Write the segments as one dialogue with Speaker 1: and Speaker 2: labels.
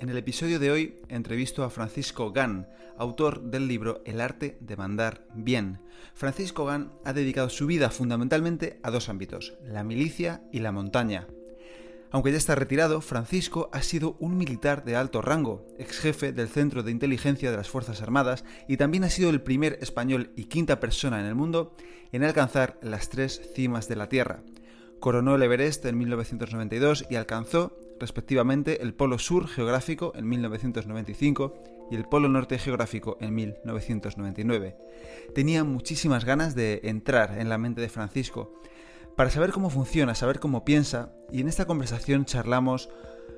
Speaker 1: En el episodio de hoy entrevisto a Francisco Gan, autor del libro El arte de mandar bien. Francisco Gan ha dedicado su vida fundamentalmente a dos ámbitos, la milicia y la montaña. Aunque ya está retirado, Francisco ha sido un militar de alto rango, ex jefe del Centro de Inteligencia de las Fuerzas Armadas y también ha sido el primer español y quinta persona en el mundo en alcanzar las tres cimas de la Tierra. Coronó el Everest en 1992 y alcanzó respectivamente el Polo Sur geográfico en 1995 y el Polo Norte geográfico en 1999. Tenía muchísimas ganas de entrar en la mente de Francisco para saber cómo funciona, saber cómo piensa, y en esta conversación charlamos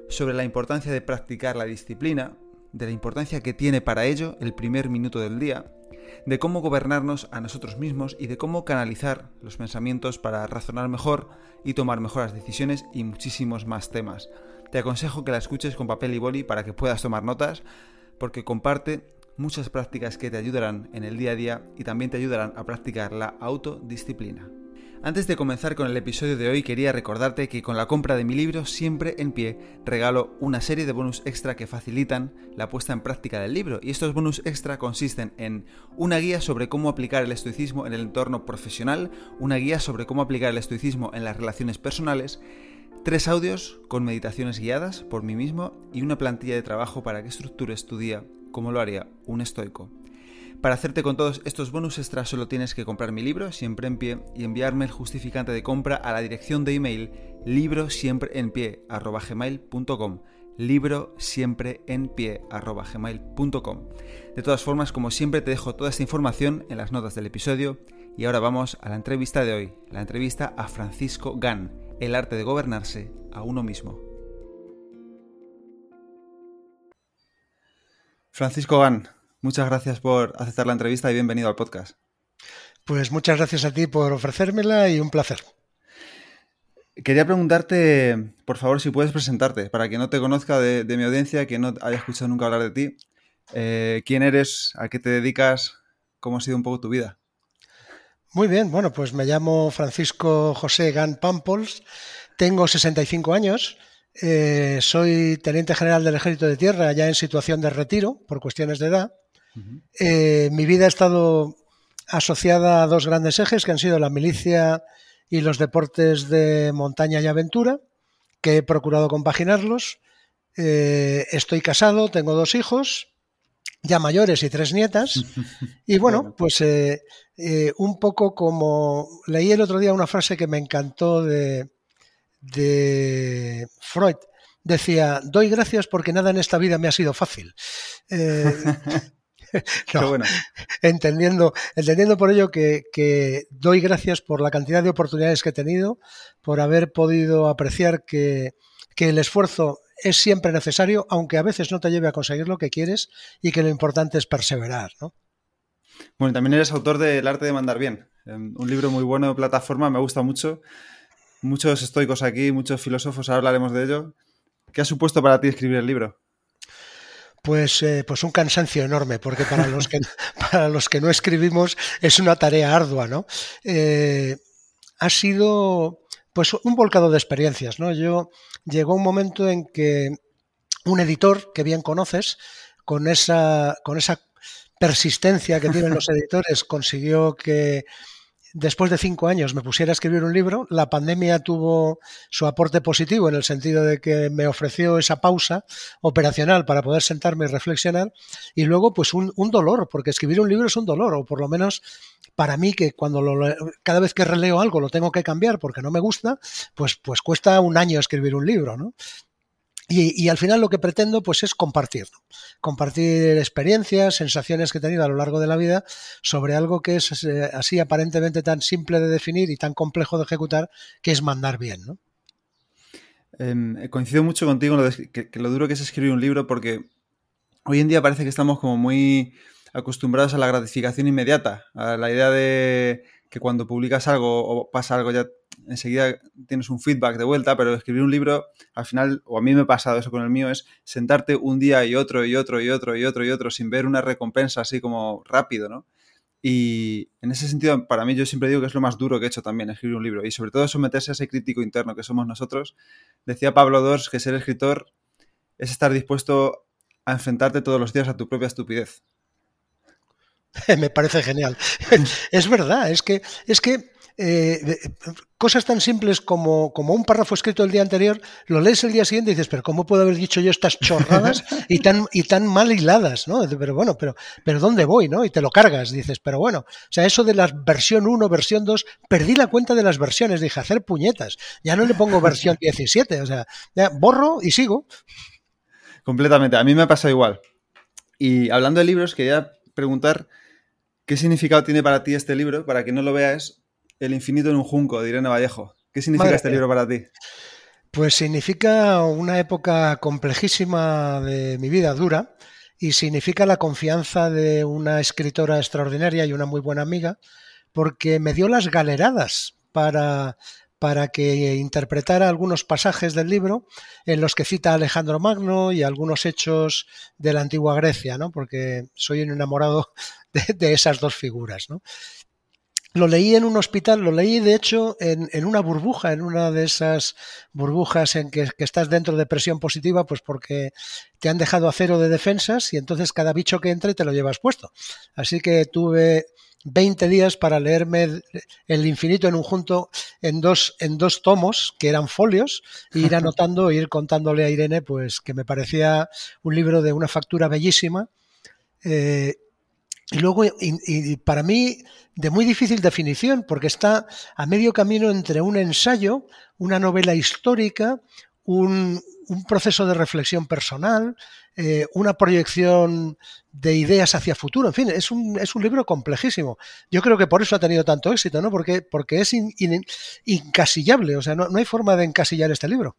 Speaker 1: sobre la importancia de practicar la disciplina, de la importancia que tiene para ello el primer minuto del día, de cómo gobernarnos a nosotros mismos y de cómo canalizar los pensamientos para razonar mejor y tomar mejores decisiones y muchísimos más temas. Te aconsejo que la escuches con papel y boli para que puedas tomar notas, porque comparte muchas prácticas que te ayudarán en el día a día y también te ayudarán a practicar la autodisciplina. Antes de comenzar con el episodio de hoy quería recordarte que con la compra de mi libro Siempre en pie regalo una serie de bonus extra que facilitan la puesta en práctica del libro y estos bonus extra consisten en una guía sobre cómo aplicar el estoicismo en el entorno profesional, una guía sobre cómo aplicar el estoicismo en las relaciones personales, tres audios con meditaciones guiadas por mí mismo y una plantilla de trabajo para que estructures tu día como lo haría un estoico. Para hacerte con todos estos bonus extras solo tienes que comprar mi libro siempre en pie y enviarme el justificante de compra a la dirección de email libro siempre en pie libro siempre en pie De todas formas, como siempre te dejo toda esta información en las notas del episodio y ahora vamos a la entrevista de hoy, la entrevista a Francisco Gan, el arte de gobernarse a uno mismo. Francisco Gan, Muchas gracias por aceptar la entrevista y bienvenido al podcast.
Speaker 2: Pues muchas gracias a ti por ofrecérmela y un placer.
Speaker 1: Quería preguntarte, por favor, si puedes presentarte, para quien no te conozca de, mi audiencia, que no haya escuchado nunca hablar de ti. Eh, ¿Quién eres? ¿A qué te dedicas? ¿Cómo ha sido un poco tu vida?
Speaker 2: Muy bien, bueno, pues me llamo Francisco José Gan Pampols, tengo 65 años, eh, soy teniente general del Ejército de Tierra, ya en situación de retiro por cuestiones de edad. Eh, mi vida ha estado asociada a dos grandes ejes que han sido la milicia y los deportes de montaña y aventura, que he procurado compaginarlos. Eh, estoy casado, tengo dos hijos, ya mayores y tres nietas. Y bueno, pues eh, un poco como leí el otro día una frase que me encantó de, de Freud. Decía, doy gracias porque nada en esta vida me ha sido fácil. entendiendo, entendiendo por ello que, doy gracias por la cantidad de oportunidades que he tenido, por haber podido apreciar que, el esfuerzo es siempre necesario, aunque a veces no te lleve a conseguir lo que quieres y que lo importante es perseverar. ¿no?
Speaker 1: Bueno, también eres autor de El arte de mandar bien, em, un libro muy bueno de plataforma, me gusta mucho. Muchos estoicos aquí, muchos filósofos, ahora hablaremos de ello. ¿Qué ha supuesto para ti escribir el libro?
Speaker 2: Pues, eh, pues un cansancio enorme, porque para los que, para los que no escribimos es una tarea ardua, ¿no? Eh, ha sido pues un volcado de experiencias, ¿no? Yo llegó un momento en que un editor que bien conoces, con esa, con esa persistencia que tienen los editores, consiguió que después de cinco años me pusiera a escribir un libro, la pandemia tuvo su aporte positivo en el sentido de que me ofreció esa pausa operacional para poder sentarme y reflexionar y luego pues un, dolor, porque escribir un libro es un dolor, o por lo menos para mí que cuando lo, cada vez que releo algo lo tengo que cambiar porque no me gusta, pues, pues cuesta un año escribir un libro, ¿no? Y, al final lo que pretendo pues es compartir, compartir experiencias, sensaciones que he tenido a lo largo de la vida sobre algo que es eh, así aparentemente tan simple de definir y tan complejo de ejecutar que es mandar bien. ¿no?
Speaker 1: Em, coincido mucho contigo en lo, que, lo duro que es escribir un libro porque hoy en día parece que estamos como muy acostumbrados a la gratificación inmediata, a la idea de que cuando publicas algo o pasa algo ya enseguida tienes un feedback de vuelta, pero escribir un libro, al final, o a mí me ha pasado eso con el mío, es sentarte un día y otro y otro y otro y otro y otro sin ver una recompensa así como rápido, ¿no? Y en ese sentido, para mí yo siempre digo que es lo más duro que he hecho también, escribir un libro. Y sobre todo someterse a ese crítico interno que somos nosotros. Decía Pablo Dors que ser escritor es estar dispuesto a enfrentarte todos los días a tu propia estupidez.
Speaker 2: Me parece genial. es verdad, es que, es que eh, cosas tan simples como, como, un párrafo escrito el día anterior, lo lees el día siguiente y dices, pero ¿cómo puedo haber dicho yo estas chorradas y tan, y tan mal hiladas? ¿no? Pero bueno, pero, pero ¿dónde voy? ¿no? Y te lo cargas, dices, pero bueno, o sea, eso de la versión 1, versión 2, perdí la cuenta de las versiones, dije, hacer puñetas, ya no le pongo versión 17, o sea, ya borro y sigo.
Speaker 1: Completamente, a mí me ha pasado igual. Y hablando de libros, quería preguntar qué significado tiene para ti este libro, para que no lo veas, el infinito en un junco, de Irene Vallejo. ¿Qué significa este libro para ti?
Speaker 2: Pues significa una época complejísima de mi vida, dura, y significa la confianza de una escritora extraordinaria y una muy buena amiga, porque me dio las galeradas para, para que interpretara algunos pasajes del libro en los que cita a Alejandro Magno y algunos hechos de la antigua Grecia, ¿no? porque soy un enamorado de, esas dos figuras. ¿no? Lo leí en un hospital, lo leí de hecho en, en una burbuja, en una de esas burbujas en que, que, estás dentro de presión positiva, pues porque te han dejado a cero de defensas y entonces cada bicho que entre te lo llevas puesto. Así que tuve 20 días para leerme El infinito en un junto en dos, en dos tomos, que eran folios, e ir anotando, e ir contándole a Irene, pues que me parecía un libro de una factura bellísima. Eh, y luego, y, y, para mí, de muy difícil definición, porque está a medio camino entre un ensayo, una novela histórica, un, un proceso de reflexión personal, eh, una proyección de ideas hacia futuro. En fin, es un, es un, libro complejísimo. Yo creo que por eso ha tenido tanto éxito, ¿no? Porque, porque es in, in, incasillable, o sea, no, no, hay forma de encasillar este libro.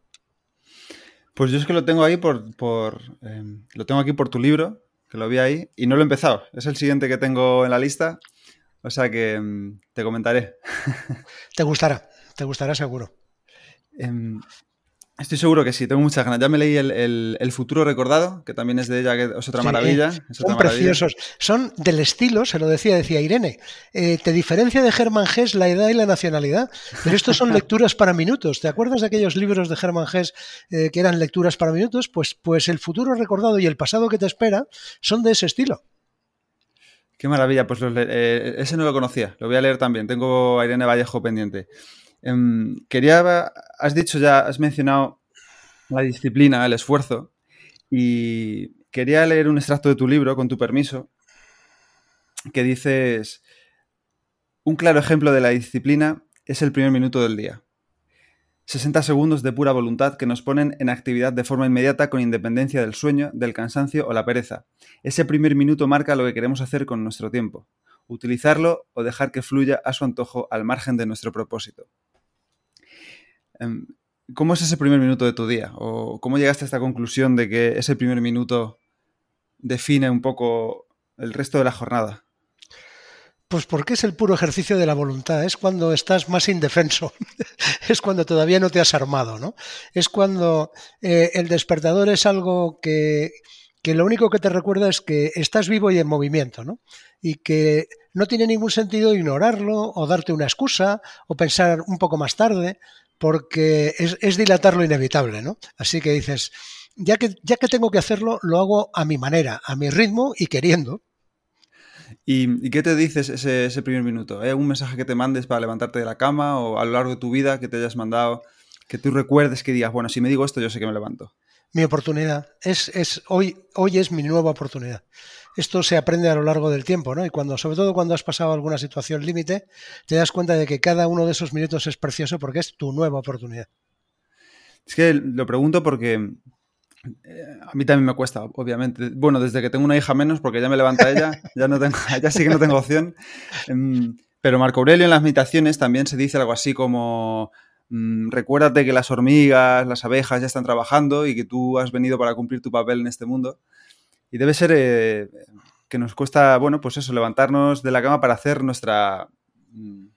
Speaker 1: Pues yo es que lo tengo ahí por, por eh, lo tengo aquí por tu libro, que lo vi ahí, y no lo he empezado. Es el siguiente que tengo en la lista. O sea que um, te comentaré.
Speaker 2: Te gustará, te gustará seguro.
Speaker 1: Um, estoy seguro que sí, tengo muchas ganas. Ya me leí el, el, el, futuro recordado, que también es de ella, que es otra sí, maravilla. Es
Speaker 2: son otra preciosos. Son del estilo, se lo decía, decía Irene. Eh, te diferencia de Germán Gess la edad y la nacionalidad, pero estos son lecturas para minutos. ¿Te acuerdas de aquellos libros de Germán Gess eh, que eran lecturas para minutos? Pues, pues el futuro recordado y el pasado que te espera son de ese estilo.
Speaker 1: Qué maravilla, pues los, eh, ese no lo conocía, lo voy a leer también, tengo a Irene Vallejo pendiente. Eh, quería, has dicho ya, has mencionado la disciplina, el esfuerzo, y quería leer un extracto de tu libro, con tu permiso, que dices, un claro ejemplo de la disciplina es el primer minuto del día. 60 segundos de pura voluntad que nos ponen en actividad de forma inmediata con independencia del sueño, del cansancio o la pereza. Ese primer minuto marca lo que queremos hacer con nuestro tiempo, utilizarlo o dejar que fluya a su antojo al margen de nuestro propósito. Em, ¿Cómo es ese primer minuto de tu día? ¿O cómo llegaste a esta conclusión de que ese primer minuto define un poco el resto de la jornada?
Speaker 2: Pues porque es el puro ejercicio de la voluntad, es cuando estás más indefenso, es cuando todavía no te has armado, ¿no? Es cuando eh, el despertador es algo que, que, lo único que te recuerda es que estás vivo y en movimiento, ¿no? Y que no tiene ningún sentido ignorarlo o darte una excusa o pensar un poco más tarde, porque es, dilatar lo inevitable, ¿no? Así que dices, ya que, ya que tengo que hacerlo, lo hago a mi manera, a mi ritmo y queriendo.
Speaker 1: ¿Y, ¿Y, qué te dices ese, ese primer minuto? ¿Hay algún mensaje que te mandes para levantarte de la cama o a lo largo de tu vida que te hayas mandado, que tú recuerdes que digas, bueno, si me digo esto, yo sé que me levanto?
Speaker 2: Mi oportunidad. Es, es, hoy, hoy es mi nueva oportunidad. Esto se aprende a lo largo del tiempo, ¿no? Y cuando, sobre todo cuando has pasado alguna situación límite, te das cuenta de que cada uno de esos minutos es precioso porque es tu nueva oportunidad.
Speaker 1: Es que lo pregunto porque a mí también me cuesta, obviamente. Bueno, desde que tengo una hija menos, porque ya me levanta ella, ya, no tengo, ya sí que no tengo opción. Em, pero Marco Aurelio en las meditaciones también se dice algo así como mmm, recuérdate que las hormigas, las abejas ya están trabajando y que tú has venido para cumplir tu papel en este mundo. Y debe ser eh, que nos cuesta, bueno, pues eso, levantarnos de la cama para hacer nuestra, mm,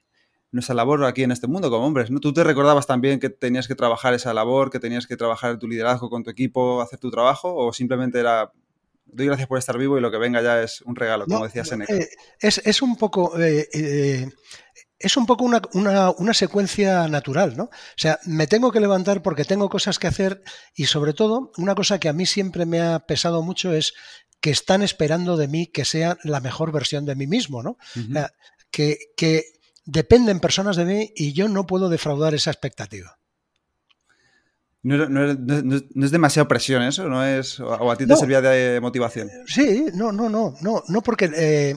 Speaker 1: nuestra labor aquí en este mundo como hombres, ¿no? Tú te recordabas también que tenías que trabajar esa labor, que tenías que trabajar tu liderazgo con tu equipo, hacer tu trabajo, o simplemente era doy gracias por estar vivo y lo que venga ya es un regalo, como decía Seneca.
Speaker 2: Eh, es, un poco. Eh, eh, es un poco una, una, secuencia natural, ¿no? O sea, me tengo que levantar porque tengo cosas que hacer y sobre todo, una cosa que a mí siempre me ha pesado mucho es que están esperando de mí que sea la mejor versión de mí mismo, ¿no? que, que dependen personas de mí y yo no puedo defraudar esa expectativa.
Speaker 1: No, es demasiado presión eso, ¿no es? ¿O a ti te servía de motivación?
Speaker 2: Sí, no, no, no, no, no porque eh,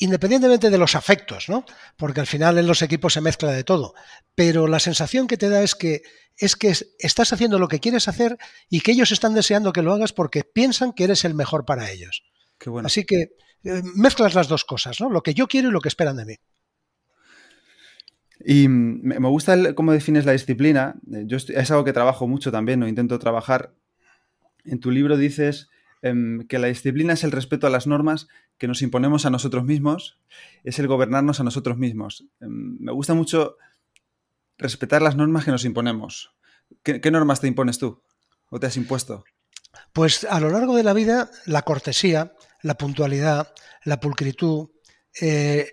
Speaker 2: independientemente de los afectos, ¿no? Porque al final en los equipos se mezcla de todo. Pero la sensación que te da es que es que estás haciendo lo que quieres hacer y que ellos están deseando que lo hagas porque piensan que eres el mejor para ellos.
Speaker 1: Qué bueno.
Speaker 2: Así que eh, mezclas las dos cosas, ¿no? Lo que yo quiero y lo que esperan de mí.
Speaker 1: Y me gusta cómo defines la disciplina. Yo es algo que trabajo mucho también, o intento trabajar. En tu libro dices em, que la disciplina es el respeto a las normas que nos imponemos a nosotros mismos, es el gobernarnos a nosotros mismos. Em, me gusta mucho respetar las normas que nos imponemos. ¿Qué, normas te impones tú o te has impuesto?
Speaker 2: Pues a lo largo de la vida, la cortesía, la puntualidad, la pulcritud, eh,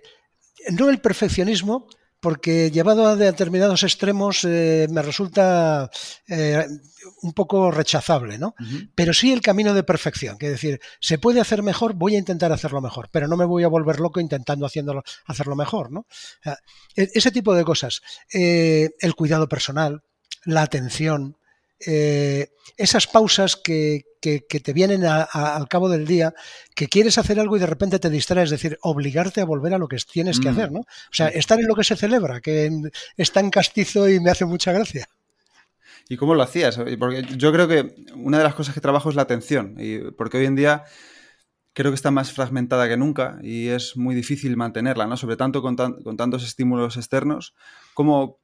Speaker 2: no el perfeccionismo, porque llevado a determinados extremos eh, me resulta eh, un poco rechazable, ¿no? Pero sí el camino de perfección, que es decir, se puede hacer mejor, voy a intentar hacerlo mejor, pero no me voy a volver loco intentando haciéndolo, hacerlo mejor, ¿no? E, ese tipo de cosas. Eh, el cuidado personal, la atención, eh, esas pausas que, te vienen al cabo del día, que quieres hacer algo y de repente te distraes, es decir, obligarte a volver a lo que tienes que mm. hacer, ¿no? O sea, estar en lo que se celebra, que está en castizo y me hace mucha gracia.
Speaker 1: ¿Y cómo lo hacías? Porque yo creo que una de las cosas que trabajo es la atención, y porque hoy en día creo que está más fragmentada que nunca y es muy difícil mantenerla, ¿no? Sobre tanto con, con tantos estímulos externos. ¿Cómo,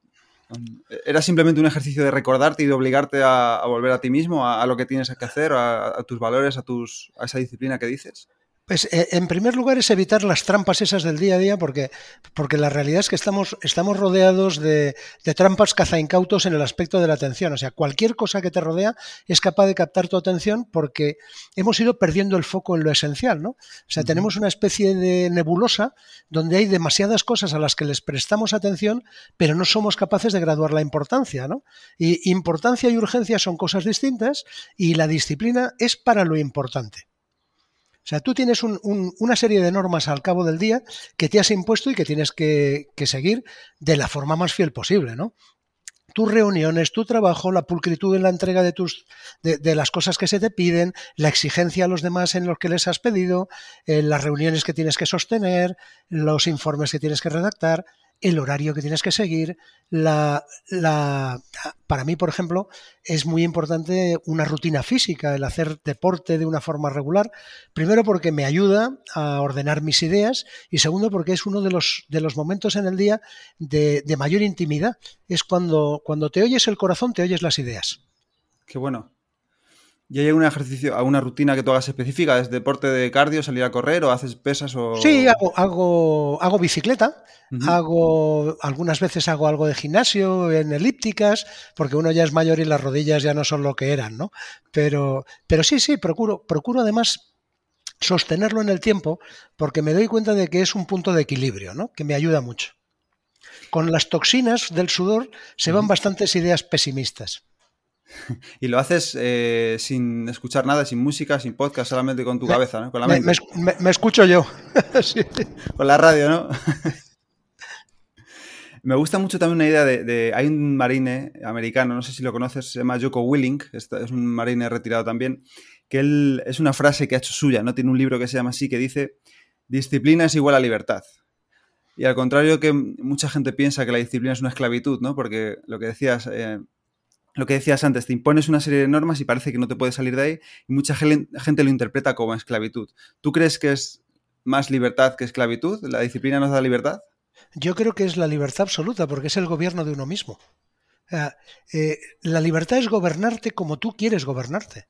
Speaker 1: ¿Era simplemente un ejercicio de recordarte y de obligarte a, volver a ti mismo, a, lo que tienes que hacer, a, tus valores, a, tus, a esa disciplina que dices?
Speaker 2: Pues eh, en primer lugar es evitar las trampas esas del día a día, porque, porque la realidad es que estamos, estamos rodeados de, de trampas cazaincautos en el aspecto de la atención. O sea, cualquier cosa que te rodea es capaz de captar tu atención porque hemos ido perdiendo el foco en lo esencial, ¿no? O sea, tenemos una especie de nebulosa donde hay demasiadas cosas a las que les prestamos atención, pero no somos capaces de graduar la importancia, ¿no? Y importancia y urgencia son cosas distintas y la disciplina es para lo importante. O sea, tú tienes una serie de normas al cabo del día que te has impuesto y que tienes que, seguir de la forma más fiel posible, ¿no? tus reuniones, tu trabajo, la pulcritud en la entrega de, tus, de, las cosas que se te piden, la exigencia a los demás en los que les has pedido, eh, las reuniones que tienes que sostener, los informes que tienes que redactar el horario que tienes que seguir, la, para mí, por ejemplo, es muy importante una rutina física, el hacer deporte de una forma regular, primero porque me ayuda a ordenar mis ideas y segundo porque es uno de los, de los momentos en el día de, de mayor intimidad, es cuando, cuando te oyes el corazón, te oyes las ideas.
Speaker 1: Qué bueno. ¿Y hay algún ejercicio, alguna rutina que tú hagas específica? ¿Es deporte de cardio, salir a correr o haces pesas o...?
Speaker 2: Sí, hago, hago, hago bicicleta, hago, algunas veces hago algo de gimnasio en elípticas, porque uno ya es mayor y las rodillas ya no son lo que eran, ¿no? Pero, pero sí, sí, procuro, procuro además sostenerlo en el tiempo, porque me doy cuenta de que es un punto de equilibrio, ¿no? Que me ayuda mucho. Con las toxinas del sudor se van bastantes ideas pesimistas.
Speaker 1: Y lo haces eh, sin escuchar nada, sin música, sin podcast, solamente con tu cabeza, ¿no? Con la
Speaker 2: mente. Me, escucho yo.
Speaker 1: Con la radio, ¿no? me gusta mucho también una idea de, Hay un marine americano, no sé si lo conoces, se llama Joko Willing, es un marine retirado también, que él es una frase que ha hecho suya, ¿no? Tiene un libro que se llama así, que dice: Disciplina es igual a libertad. Y al contrario que mucha gente piensa que la disciplina es una esclavitud, ¿no? Porque lo que decías, eh, lo que decías antes, te impones una serie de normas y parece que no te puedes salir de ahí y mucha gente lo interpreta como esclavitud. ¿Tú crees que es más libertad que esclavitud? ¿La disciplina nos da libertad?
Speaker 2: Yo creo que es la libertad absoluta porque es el gobierno de uno mismo. Eh, la libertad es gobernarte como tú quieres gobernarte.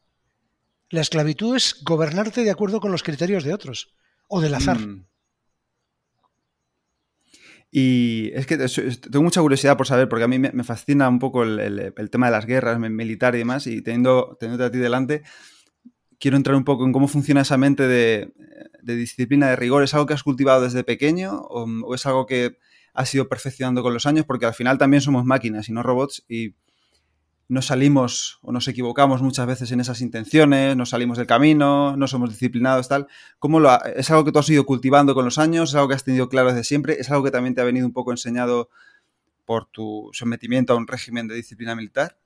Speaker 2: La esclavitud es gobernarte de acuerdo con los criterios de otros o del azar. Mm.
Speaker 1: Y es que tengo mucha curiosidad por saber, porque a mí me, fascina un poco el, tema de las guerras militar y demás, y teniendo, teniendo a ti delante, quiero entrar un poco en cómo funciona esa mente de, disciplina, de rigor. ¿Es algo que has cultivado desde pequeño o, es algo que has ido perfeccionando con los años? Porque al final también somos máquinas y no robots nos salimos o nos equivocamos muchas veces en esas intenciones, nos salimos del camino, no somos disciplinados, tal. ¿Cómo lo ¿Es algo que tú has ido cultivando con los años? ¿Es algo que has tenido claro desde siempre? ¿Es algo que también te ha venido un poco enseñado por tu sometimiento a un régimen de disciplina militar?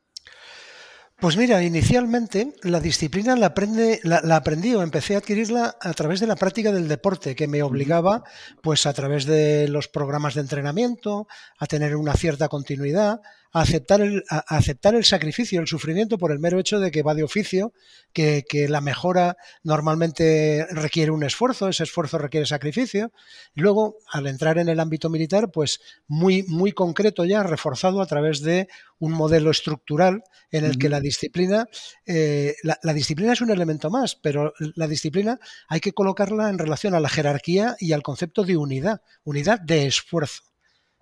Speaker 2: Pues mira, inicialmente la disciplina la, aprende, la, aprendí o empecé a adquirirla a través de la práctica del deporte, que me obligaba, pues a través de los programas de entrenamiento, a tener una cierta continuidad, a aceptar el, aceptar el sacrificio, el sufrimiento por el mero hecho de que va de oficio, que, la mejora normalmente requiere un esfuerzo, ese esfuerzo requiere sacrificio. Y luego, al entrar en el ámbito militar, pues muy, muy concreto ya, reforzado a través de un modelo estructural en el que la disciplina, eh, la, disciplina es un elemento más, pero la disciplina hay que colocarla en relación a la jerarquía y al concepto de unidad, unidad de esfuerzo.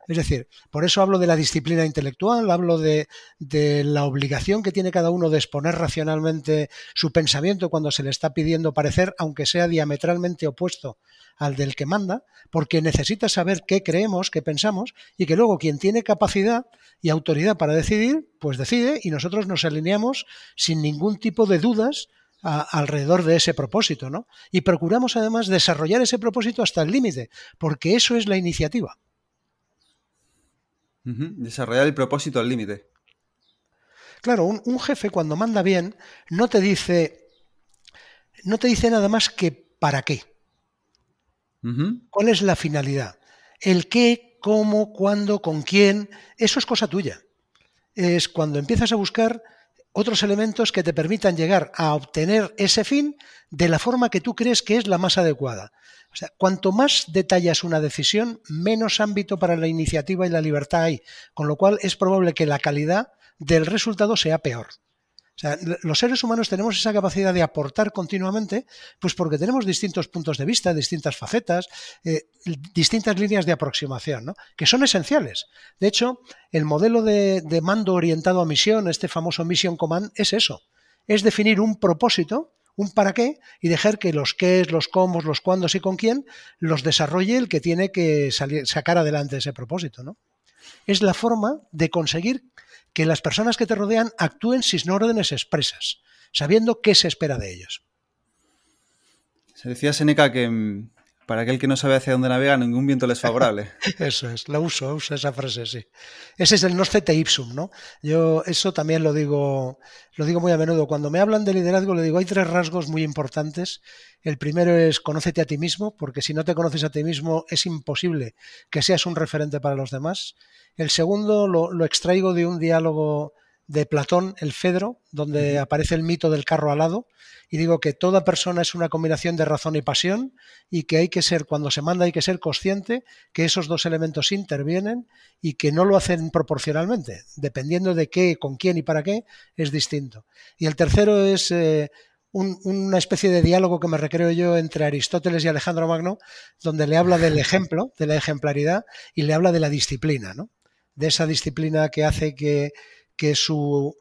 Speaker 2: Es decir, por eso hablo de la disciplina intelectual, hablo de, la obligación que tiene cada uno de exponer racionalmente su pensamiento cuando se le está pidiendo parecer, aunque sea diametralmente opuesto al del que manda, porque necesita saber qué creemos, qué pensamos, y que luego quien tiene capacidad y autoridad para decidir, pues decide y nosotros nos alineamos sin ningún tipo de dudas alrededor de ese propósito, ¿no? Y procuramos además desarrollar ese propósito hasta el límite, porque eso es la iniciativa.
Speaker 1: Desarrollar el propósito al límite.
Speaker 2: Claro, un, jefe cuando manda bien no te dice no te dice nada más que para qué. ¿Cuál es la finalidad? El qué, cómo, cuándo, con quién, eso es cosa tuya. Es cuando empiezas a buscar otros elementos que te permitan llegar a obtener ese fin de la forma que tú crees que es la más adecuada. O sea, cuanto más detallas una decisión, menos ámbito para la iniciativa y la libertad hay, con lo cual es probable que la calidad del resultado sea peor. O sea, los seres humanos tenemos esa capacidad de aportar continuamente, pues porque tenemos distintos puntos de vista, distintas facetas, eh, distintas líneas de aproximación, ¿no? que son esenciales. De hecho, el modelo de, mando orientado a misión, este famoso Mission Command, es eso. Es definir un propósito, un para qué, y dejar que los qué, los cómo, los cuándos y con quién los desarrolle el que tiene que sacar adelante ese propósito. ¿no? Es la forma de conseguir que las personas que te rodean actúen sin órdenes expresas, sabiendo qué se espera de ellos.
Speaker 1: Se decía Seneca que para aquel que no sabe hacia dónde navega, ningún viento le es favorable.
Speaker 2: eso es, la uso, uso esa frase, sí. Ese es el nostete ipsum, ¿no? Yo eso también lo digo, lo digo muy a menudo. Cuando me hablan de liderazgo, le digo, hay tres rasgos muy importantes. El primero es conócete a ti mismo, porque si no te conoces a ti mismo, es imposible que seas un referente para los demás. El segundo lo, lo extraigo de un diálogo de Platón, el Fedro, donde aparece el mito del carro alado, y digo que toda persona es una combinación de razón y pasión, y que hay que ser, cuando se manda, hay que ser consciente que esos dos elementos intervienen y que no lo hacen proporcionalmente, dependiendo de qué, con quién y para qué, es distinto. Y el tercero es eh, una especie de diálogo que me recreo yo entre Aristóteles y Alejandro Magno, donde le habla del ejemplo, de la ejemplaridad, y le habla de la disciplina, ¿no? de esa disciplina que hace que que su,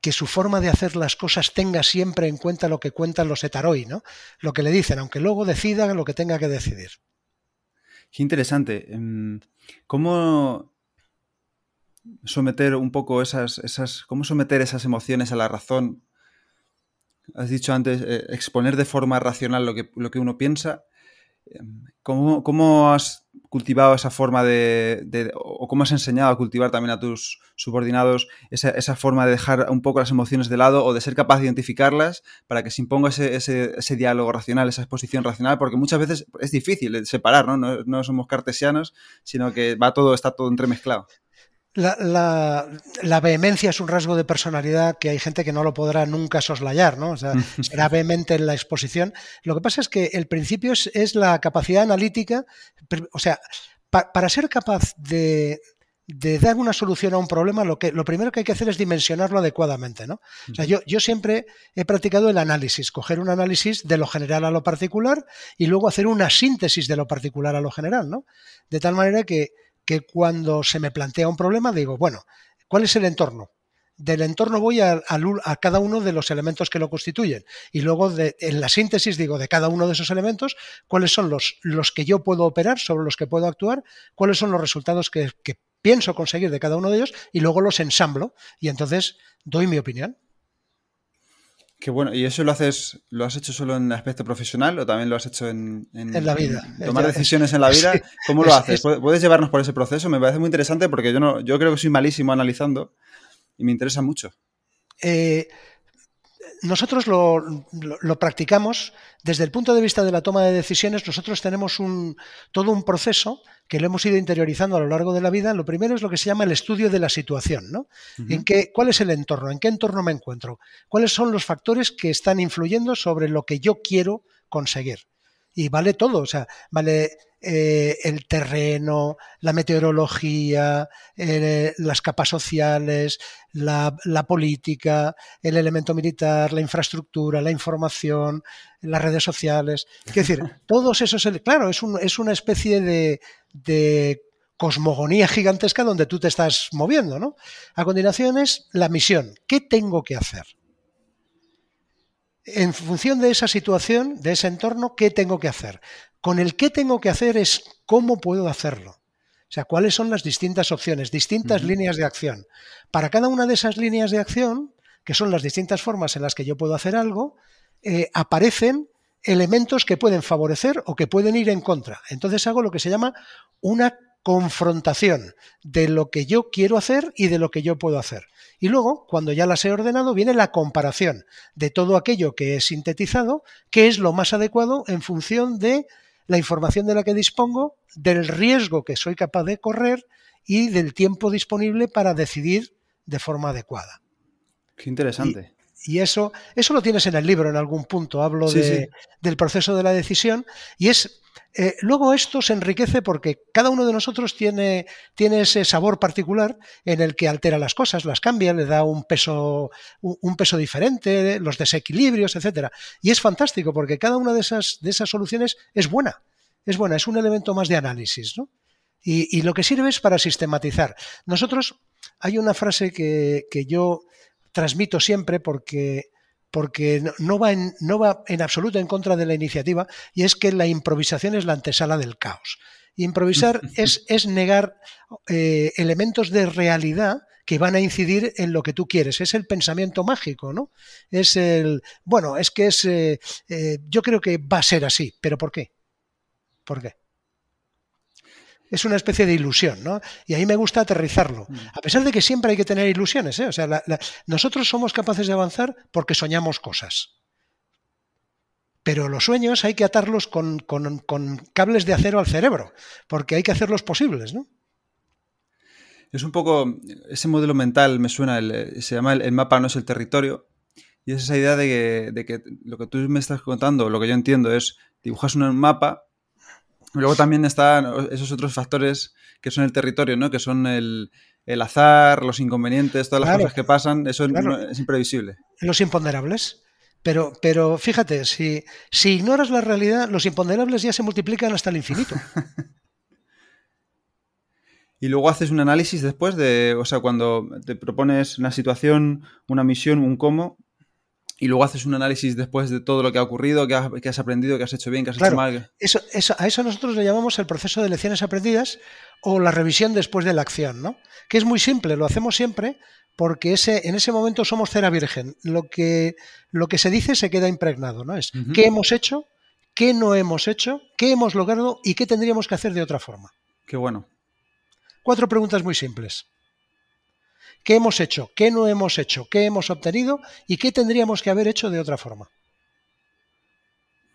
Speaker 2: que su forma de hacer las cosas tenga siempre en cuenta lo que cuentan los etaroi, ¿no? Lo que le dicen, aunque luego decida lo que tenga que decidir.
Speaker 1: Qué interesante. Em, ¿Cómo someter un poco esas, esas, cómo someter esas emociones a la razón? Has dicho antes, eh, exponer de forma racional lo que, lo que uno piensa. Em, ¿Cómo, ¿Cómo, has cultivado esa forma de, o cómo has enseñado a cultivar también a tus subordinados esa, forma de dejar un poco las emociones de lado o de ser capaz de identificarlas para que se imponga ese, ese, diálogo racional, esa exposición racional, porque muchas veces es difícil separar, ¿no? ¿no? No, somos cartesianos, sino que va todo, está todo entremezclado.
Speaker 2: La, la, vehemencia es un rasgo de personalidad que hay gente que no lo podrá nunca soslayar, ¿no? O sea, será vehemente en la exposición. Lo que pasa es que el principio es, la capacidad analítica, o sea, para ser capaz de, de dar una solución a un problema, lo, que, lo primero que hay que hacer es dimensionarlo adecuadamente. ¿no? O sea, yo, yo siempre he practicado el análisis, coger un análisis de lo general a lo particular y luego hacer una síntesis de lo particular a lo general. ¿no? De tal manera que, que cuando se me plantea un problema digo, bueno, ¿cuál es el entorno? del entorno voy a, cada uno de los elementos que lo constituyen. Y luego en la síntesis digo de cada uno de esos elementos cuáles son los, los que yo puedo operar, sobre los que puedo actuar, cuáles son los resultados que, que pienso conseguir de cada uno de ellos y luego los ensamblo y entonces doy mi opinión.
Speaker 1: Qué bueno. ¿Y eso lo haces, lo has hecho solo en aspecto profesional o también lo has hecho en,
Speaker 2: en, la vida?
Speaker 1: tomar decisiones en la vida. ¿Cómo lo haces? ¿Puedes llevarnos por ese proceso? Me parece muy interesante porque yo no, yo creo que soy malísimo analizando y me interesa mucho.
Speaker 2: Eh, nosotros lo, practicamos desde el punto de vista de la toma de decisiones. Nosotros tenemos un, todo un proceso que lo hemos ido interiorizando a lo largo de la vida. Lo primero es lo que se llama el estudio de la situación. ¿no? ¿En qué, ¿Cuál es el entorno? ¿En qué entorno me encuentro? ¿Cuáles son los factores que están influyendo sobre lo que yo quiero conseguir? Y vale todo, o sea, vale eh, el terreno, la meteorología, eh, las capas sociales, la, política, el elemento militar, la infraestructura, la información, las redes sociales. Es decir, todos esos, claro, es, es una especie de, de cosmogonía gigantesca donde tú te estás moviendo, ¿no? A continuación es la misión. ¿Qué tengo que hacer? En función de esa situación, de ese entorno, ¿qué tengo que hacer? Con el qué tengo que hacer es cómo puedo hacerlo. O sea, cuáles son las distintas opciones, distintas líneas de acción. Para cada una de esas líneas de acción, que son las distintas formas en las que yo puedo hacer algo, eh, aparecen elementos que pueden favorecer o que pueden ir en contra. Entonces hago lo que se llama una confrontación de lo que yo quiero hacer y de lo que yo puedo hacer. Y luego, cuando ya las he ordenado, viene la comparación de todo aquello que he sintetizado, que es lo más adecuado en función de la información de la que dispongo, del riesgo que soy capaz de correr y del tiempo disponible para decidir de forma adecuada.
Speaker 1: Qué interesante.
Speaker 2: Y, eso, eso lo tienes en el libro en algún punto. Hablo de, del proceso de la decisión y es eh, luego esto se enriquece porque cada uno de nosotros tiene, tiene, ese sabor particular en el que altera las cosas, las cambia, le da un peso, un, peso diferente, los desequilibrios, etcétera. Y es fantástico porque cada una de esas, de esas soluciones es buena, es buena, es un elemento más de análisis, Y, lo que sirve es para sistematizar. Nosotros, hay una frase que, que yo transmito siempre porque porque no va, en, no va en absoluto en contra de la iniciativa, y es que la improvisación es la antesala del caos. Improvisar es, es negar eh, elementos de realidad que van a incidir en lo que tú quieres. Es el pensamiento mágico, ¿no? Es el, bueno, es que es, eh, eh, yo creo que va a ser así, pero ¿por qué? ¿Por qué? Es una especie de ilusión, ¿no? Y ahí me gusta aterrizarlo. Mm. A pesar de que siempre hay que tener ilusiones, ¿eh? O sea, nosotros somos capaces de avanzar porque soñamos cosas. Pero los sueños hay que atarlos con, cables de acero al cerebro, porque hay que hacerlos posibles, ¿no?
Speaker 1: Es un poco, ese modelo mental me suena, se llama el, mapa no es el territorio, y es esa idea de que, de que, lo que tú me estás contando, lo que yo entiendo es, dibujas un mapa Luego también están esos otros factores que son el territorio, ¿no? Que son el, azar, los inconvenientes, todas las cosas que pasan, eso es imprevisible.
Speaker 2: Los imponderables. Pero, pero fíjate, si, si ignoras la realidad, los imponderables ya se multiplican hasta el infinito.
Speaker 1: y luego haces un análisis después de, o sea, cuando te propones una situación, una misión, un cómo, y luego haces un análisis después de todo lo que ha ocurrido, qué has, aprendido, qué has hecho bien, qué has hecho mal.
Speaker 2: Eso, a eso nosotros le llamamos el proceso de lecciones aprendidas o la revisión después de la acción, ¿no? Que es muy simple, lo hacemos siempre porque ese, en ese momento somos cera virgen. Lo que, lo que se dice se queda impregnado, ¿no? Es qué hemos hecho, qué no hemos hecho, qué hemos logrado y qué tendríamos que hacer de otra forma.
Speaker 1: Qué bueno.
Speaker 2: Cuatro preguntas muy simples qué hemos hecho, qué no hemos hecho, qué hemos obtenido y qué tendríamos que haber hecho de otra forma.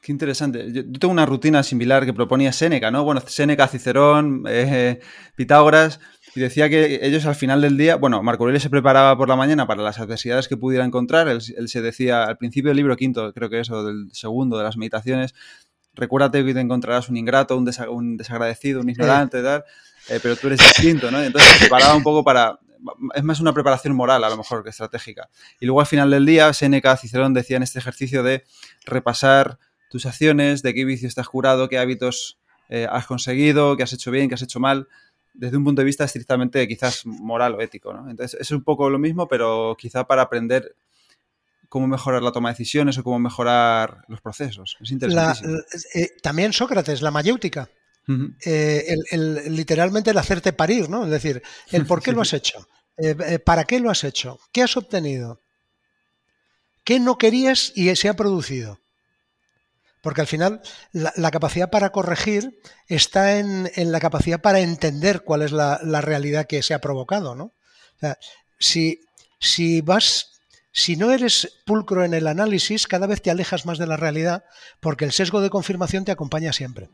Speaker 1: Qué interesante. Yo, tengo una rutina similar que proponía Séneca, ¿no? Bueno, Séneca, Cicerón, eh, Pitágoras, y decía que ellos al final del día, bueno, Marco Aurelio se preparaba por la mañana para las adversidades que pudiera encontrar. Él, se decía al principio del libro quinto, creo que eso, del segundo de las meditaciones, recuérdate que te encontrarás un ingrato, un, desagradecido, un ignorante, tal. eh, pero tú eres distinto, ¿no? Entonces se preparaba un poco para... Es más una preparación moral, a lo mejor, que estratégica. Y luego al final del día, Seneca, Cicerón decían este ejercicio de repasar tus acciones, de qué vicio estás curado, qué hábitos eh, has conseguido, qué has hecho bien, qué has hecho mal, desde un punto de vista estrictamente quizás moral o ético, ¿no? Entonces es un poco lo mismo, pero quizá para aprender cómo mejorar la toma de decisiones o cómo mejorar los procesos. Es interesantísimo.
Speaker 2: Eh, también Sócrates, la mayéutica. Eh, el, literalmente el hacerte parir, ¿no? Es decir, el por qué lo has hecho, eh, para qué lo has hecho, qué has obtenido, qué no querías y se ha producido. Porque al final la, capacidad para corregir está en, la capacidad para entender cuál es la, realidad que se ha provocado, ¿no? O sea, si, si vas si no eres pulcro en el análisis, cada vez te alejas más de la realidad porque el sesgo de confirmación te acompaña siempre.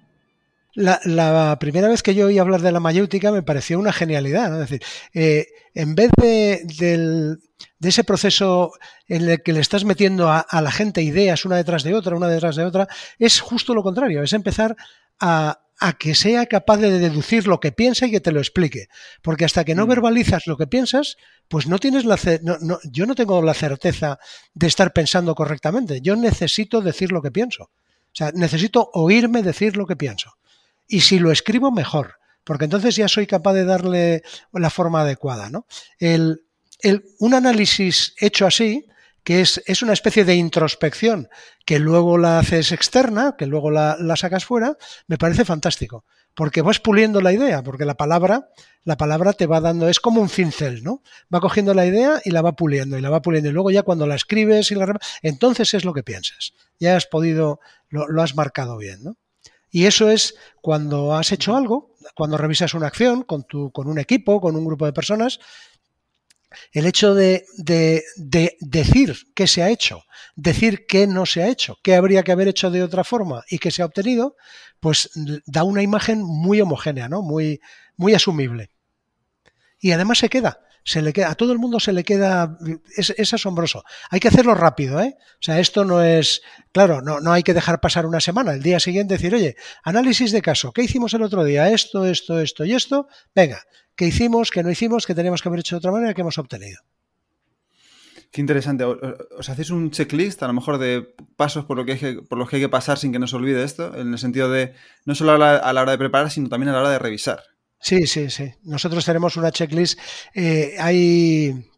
Speaker 2: La, primera vez que yo oí hablar de la mayéutica me pareció una genialidad. Es decir, eh, en vez de, ese proceso en el que le estás metiendo a, a, la gente ideas una detrás de otra, una detrás de otra, es justo lo contrario, es empezar a, a que sea capaz de deducir lo que piensa y que te lo explique. Porque hasta que no mm. verbalizas lo que piensas, pues no tienes la... No, yo no tengo la certeza de estar pensando correctamente. Yo necesito decir lo que pienso. O sea, necesito oírme decir lo que pienso. Y si lo escribo, mejor. Porque entonces ya soy capaz de darle la forma adecuada. ¿no? El, el, un análisis hecho así que es, es, una especie de introspección que luego la haces externa, que luego la, sacas fuera, me parece fantástico. Porque vas puliendo la idea, porque la palabra, la palabra te va dando, es como un cincel, ¿no? Va cogiendo la idea y la va puliendo, y la va puliendo. Y luego ya cuando la escribes y la entonces es lo que piensas. Ya has podido, lo, lo has marcado bien, ¿no? Y eso es cuando has hecho algo, cuando revisas una acción con, tu, con un equipo, con un grupo de personas, el hecho de, decir qué se ha hecho, decir qué no se ha hecho, qué habría que haber hecho de otra forma y qué se ha obtenido, pues da una imagen muy homogénea, ¿no? muy, muy asumible. Y además se queda, se le queda, a todo el mundo se le queda, es, asombroso. Hay que hacerlo rápido, ¿eh? O sea, esto no es, claro, no, no hay que dejar pasar una semana, el día siguiente decir, oye, análisis de caso, ¿qué hicimos el otro día? Esto, esto, esto y esto, venga, qué hicimos, qué no hicimos, qué teníamos que haber hecho de otra manera, qué hemos obtenido.
Speaker 1: Qué interesante. ¿Os hacéis un checklist a lo mejor de pasos por, lo que hay por los que hay que pasar sin que nos olvide esto? En el sentido de no solo a la, hora de preparar, sino también a la hora de revisar.
Speaker 2: Sí, sí, sí. Nosotros tenemos una checklist. Eh, hay,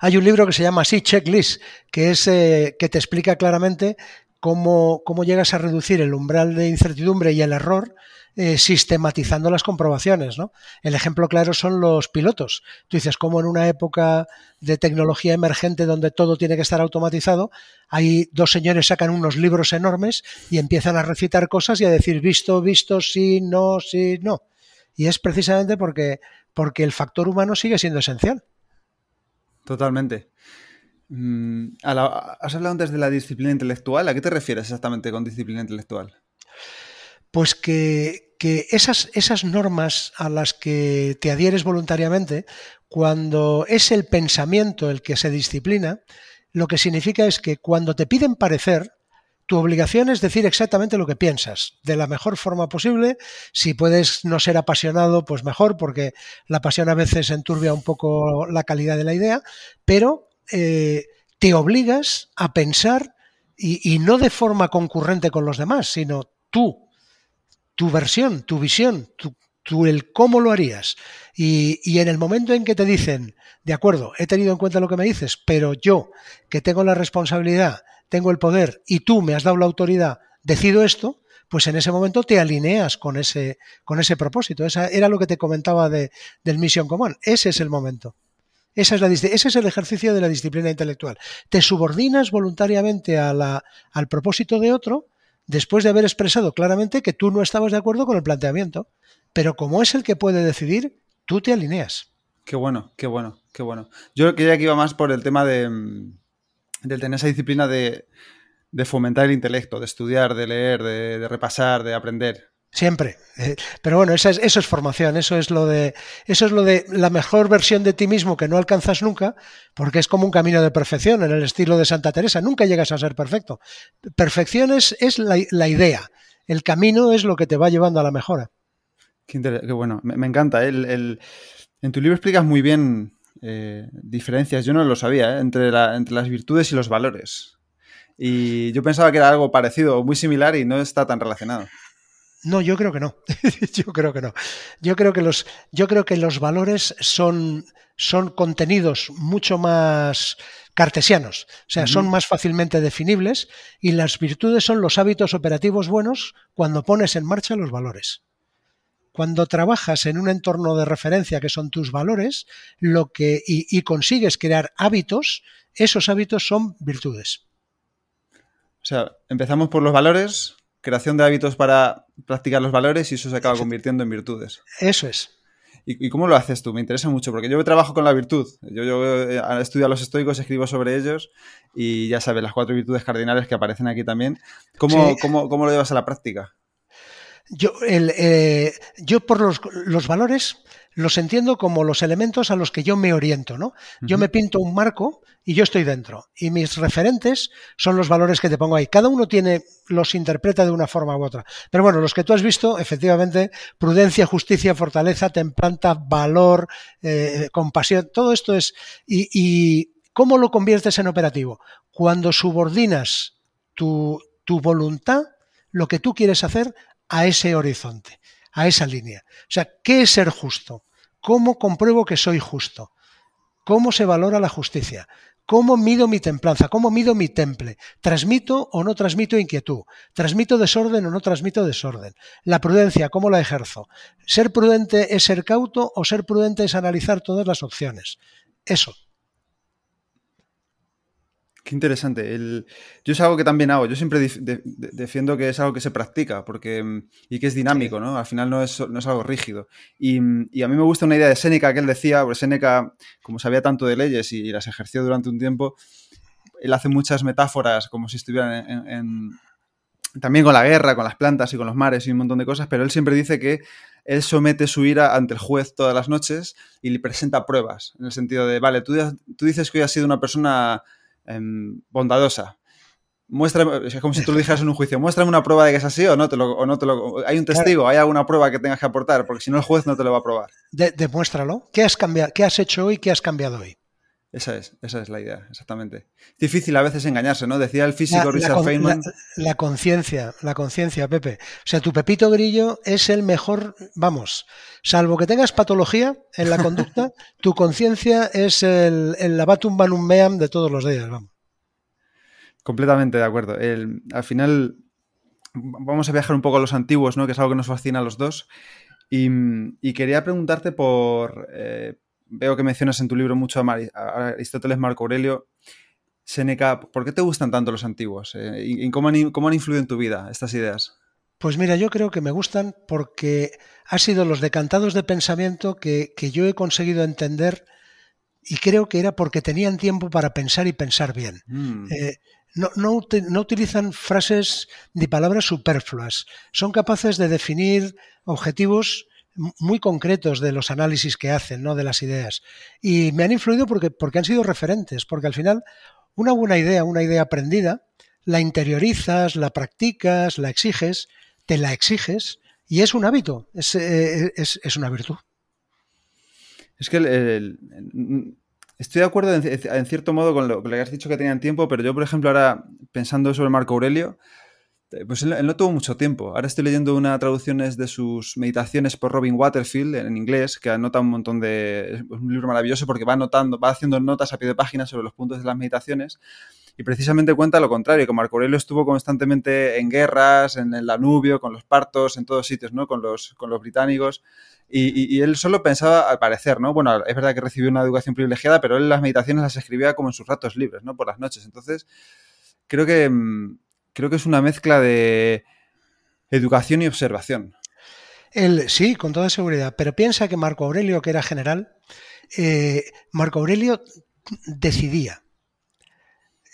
Speaker 2: hay un libro que se llama así, Checklist, que es eh, que te explica claramente cómo, cómo llegas a reducir el umbral de incertidumbre y el error eh, sistematizando las comprobaciones. ¿no? El ejemplo claro son los pilotos. Tú dices, como en una época de tecnología emergente donde todo tiene que estar automatizado, hay dos señores sacan unos libros enormes y empiezan a recitar cosas y a decir visto, visto, sí, no, sí, no. Y es precisamente porque, porque el factor humano sigue siendo esencial.
Speaker 1: Totalmente. Mm, has hablado antes de la disciplina intelectual. ¿A qué te refieres exactamente con disciplina intelectual?
Speaker 2: Pues que, que esas, esas normas a las que te adhieres voluntariamente, cuando es el pensamiento el que se disciplina, lo que significa es que cuando te piden parecer, tu obligación es decir exactamente lo que piensas, de la mejor forma posible. Si puedes no ser apasionado, pues mejor, porque la pasión a veces enturbia un poco la calidad de la idea, pero eh, te obligas a pensar y, no de forma concurrente con los demás, sino tú tu versión, tu visión, tu, el cómo lo harías. Y, y, en el momento en que te dicen, de acuerdo, he tenido en cuenta lo que me dices, pero yo, que tengo la responsabilidad, tengo el poder y tú me has dado la autoridad, decido esto, pues en ese momento te alineas con ese, con ese propósito. Esa era lo que te comentaba de, del Mission Command. Ese es el momento. Esa es la, ese es el ejercicio de la disciplina intelectual. Te subordinas voluntariamente a la, al propósito de otro después de haber expresado claramente que tú no estabas de acuerdo con el planteamiento. Pero como es el que puede decidir, tú te alineas.
Speaker 1: Qué bueno, qué bueno, qué bueno. Yo creía que iba más por el tema de, mm, tener esa disciplina de, fomentar el intelecto, de estudiar, de leer, de repasar, de aprender.
Speaker 2: Siempre. Eh, pero bueno, eso es, eso es formación, eso es lo de eso es lo de la mejor versión de ti mismo que no alcanzas nunca, porque es como un camino de perfección en el estilo de Santa Teresa, nunca llegas a ser perfecto. Perfección es, la, idea, el camino es lo que te va llevando a la mejora.
Speaker 1: Qué, bueno, me, encanta. ¿eh? El, en tu libro explicas muy bien eh, diferencias, yo no lo sabía, ¿eh? entre, entre las virtudes y los valores. Y yo pensaba que era algo parecido o muy similar y no está tan relacionado.
Speaker 2: No, yo creo que no. yo creo que no. Yo creo que los, yo creo que los valores son, son contenidos mucho más cartesianos, o sea, son más fácilmente definibles y las virtudes son los hábitos operativos buenos cuando pones en marcha los valores. Cuando trabajas en un entorno de referencia que son tus valores, lo que y consigues crear hábitos, esos hábitos son virtudes.
Speaker 1: O sea, empezamos por los valores, creación de hábitos para practicar los valores y eso se acaba convirtiendo en virtudes.
Speaker 2: Eso es.
Speaker 1: ¿Y, cómo lo haces tú? Me interesa mucho, porque yo trabajo con la virtud. Yo, yo eh, estudio a los estoicos, escribo sobre ellos y ya sabes, las cuatro virtudes cardinales que aparecen aquí también. ¿Cómo, cómo, lo llevas a la práctica?
Speaker 2: Yo, el, eh, yo por los, los, valores los entiendo como los elementos a los que yo me oriento, ¿no? Yo me pinto un marco y yo estoy dentro. Y mis referentes son los valores que te pongo ahí. Cada uno tiene, los interpreta de una forma u otra. Pero bueno, los que tú has visto, efectivamente, prudencia, justicia, fortaleza, templanza, valor, eh, compasión, todo esto es. Y, y, cómo lo conviertes en operativo? Cuando subordinas tu, tu voluntad, lo que tú quieres hacer, a ese horizonte, a esa línea. O sea, ¿qué es ser justo? ¿Cómo compruebo que soy justo? ¿Cómo se valora la justicia? ¿Cómo mido mi templanza? ¿Cómo mido mi temple? ¿Transmito o no transmito inquietud? ¿Transmito desorden o no transmito desorden? La prudencia, ¿cómo la ejerzo? ¿Ser prudente es ser cauto o ser prudente es analizar todas las opciones? Eso.
Speaker 1: Qué interesante. El, yo es algo que también hago. Yo siempre defiendo que es algo que se practica porque, mm, y que es dinámico, ¿no? Al final no es, no es algo rígido. Y, y, a mí me gusta una idea de Séneca que él decía, porque Séneca, como sabía tanto de leyes y, las ejerció durante un tiempo, él hace muchas metáforas como si estuvieran en, también con la guerra, con las plantas y con los mares y un montón de cosas, pero él siempre dice que él somete su ira ante el juez todas las noches y le presenta pruebas, en el sentido de, vale, tú, tú dices que hoy has sido una persona Em, bondadosa. Muéstrame, es como si tú lo dijeras en un juicio, muéstrame una prueba de que es así o no te lo, no te lo hay un testigo, hay alguna prueba que tengas que aportar, porque si no el juez no te lo va a probar.
Speaker 2: demuéstralo. ¿Qué has cambiado? ¿Qué has hecho hoy? ¿Qué has cambiado hoy?
Speaker 1: Esa es, esa es la idea, exactamente. difícil a veces engañarse, ¿no? Decía el físico Richard Feynman.
Speaker 2: La, conciencia, la conciencia, Pepe. O sea, tu Pepito Grillo es el mejor, vamos, salvo que tengas patología en la conducta, tu conciencia es el, el lavatum banum meam de todos los días, vamos.
Speaker 1: Completamente de acuerdo. al final, vamos a viajar un poco a los antiguos, ¿no? Que es algo que nos fascina a los dos. Y, quería preguntarte por. Eh, veo que mencionas en tu libro mucho a, Aristóteles, Marco Aurelio, Seneca. ¿Por qué te gustan tanto los antiguos? Eh, ¿Y, cómo, han, cómo, han, influido en tu vida estas ideas?
Speaker 2: Pues mira, yo creo que me gustan porque han sido los decantados de pensamiento que, yo he conseguido entender y creo que era porque tenían tiempo para pensar y pensar bien. Mm. Eh, no, no, no, utilizan frases ni palabras superfluas. Son capaces de definir objetivos muy concretos de los análisis que hacen, ¿no? de las ideas. Y me han influido porque, porque han sido referentes, porque al final una buena idea, una idea aprendida, la interiorizas, la practicas, la exiges, te la exiges y es un hábito, es, eh, una virtud.
Speaker 1: Es que estoy de acuerdo en, cierto modo con lo, que has dicho que tenían tiempo, pero yo, por ejemplo, ahora pensando sobre Marco Aurelio, pues él, no tuvo mucho tiempo. Ahora estoy leyendo una traducción de sus meditaciones por Robin Waterfield en inglés, que anota un montón de... Es un libro maravilloso porque va anotando, va haciendo notas a pie de página sobre los puntos de las meditaciones y precisamente cuenta lo contrario, que Marco Aurelio estuvo constantemente en guerras, en el Danubio, con los partos, en todos sitios, ¿no? Con los, con los británicos. Y, él solo pensaba, al parecer, ¿no? Bueno, es verdad que recibió una educación privilegiada, pero él las meditaciones las escribía como en sus ratos libres, ¿no? Por las noches. Entonces, creo que mm, creo que es una mezcla de educación y observación.
Speaker 2: sí, con toda seguridad. Pero piensa que Marco Aurelio, que era general, eh, Marco Aurelio decidía.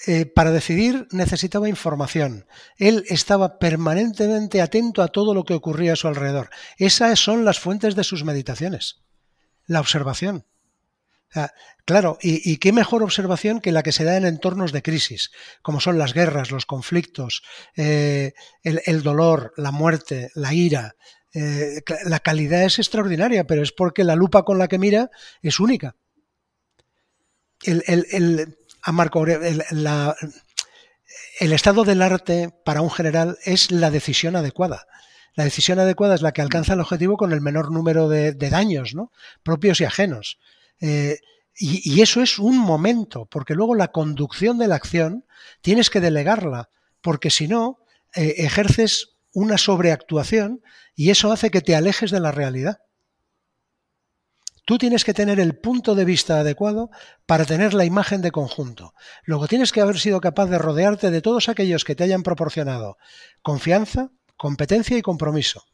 Speaker 2: Eh, para decidir necesitaba información. Él estaba permanentemente atento a todo lo que ocurría a su alrededor. Esas son las fuentes de sus meditaciones. La observación. Claro, y, qué mejor observación que la que se da en entornos de crisis, como son las guerras, los conflictos, eh, el, dolor, la muerte, la ira, Eh, la calidad es extraordinaria, pero es porque la lupa con la que mira es única. El, estado del arte para un general es la decisión adecuada. La decisión adecuada es la que alcanza el objetivo con el menor número de, daños, propios y ajenos. Eh, y, eso es un momento, porque luego la conducción de la acción tienes que delegarla, porque si no, eh, ejerces una sobreactuación y eso hace que te alejes de la realidad. Tú tienes que tener el punto de vista adecuado para tener la imagen de conjunto. Luego tienes que haber sido capaz de rodearte de todos aquellos que te hayan proporcionado confianza, competencia y compromiso.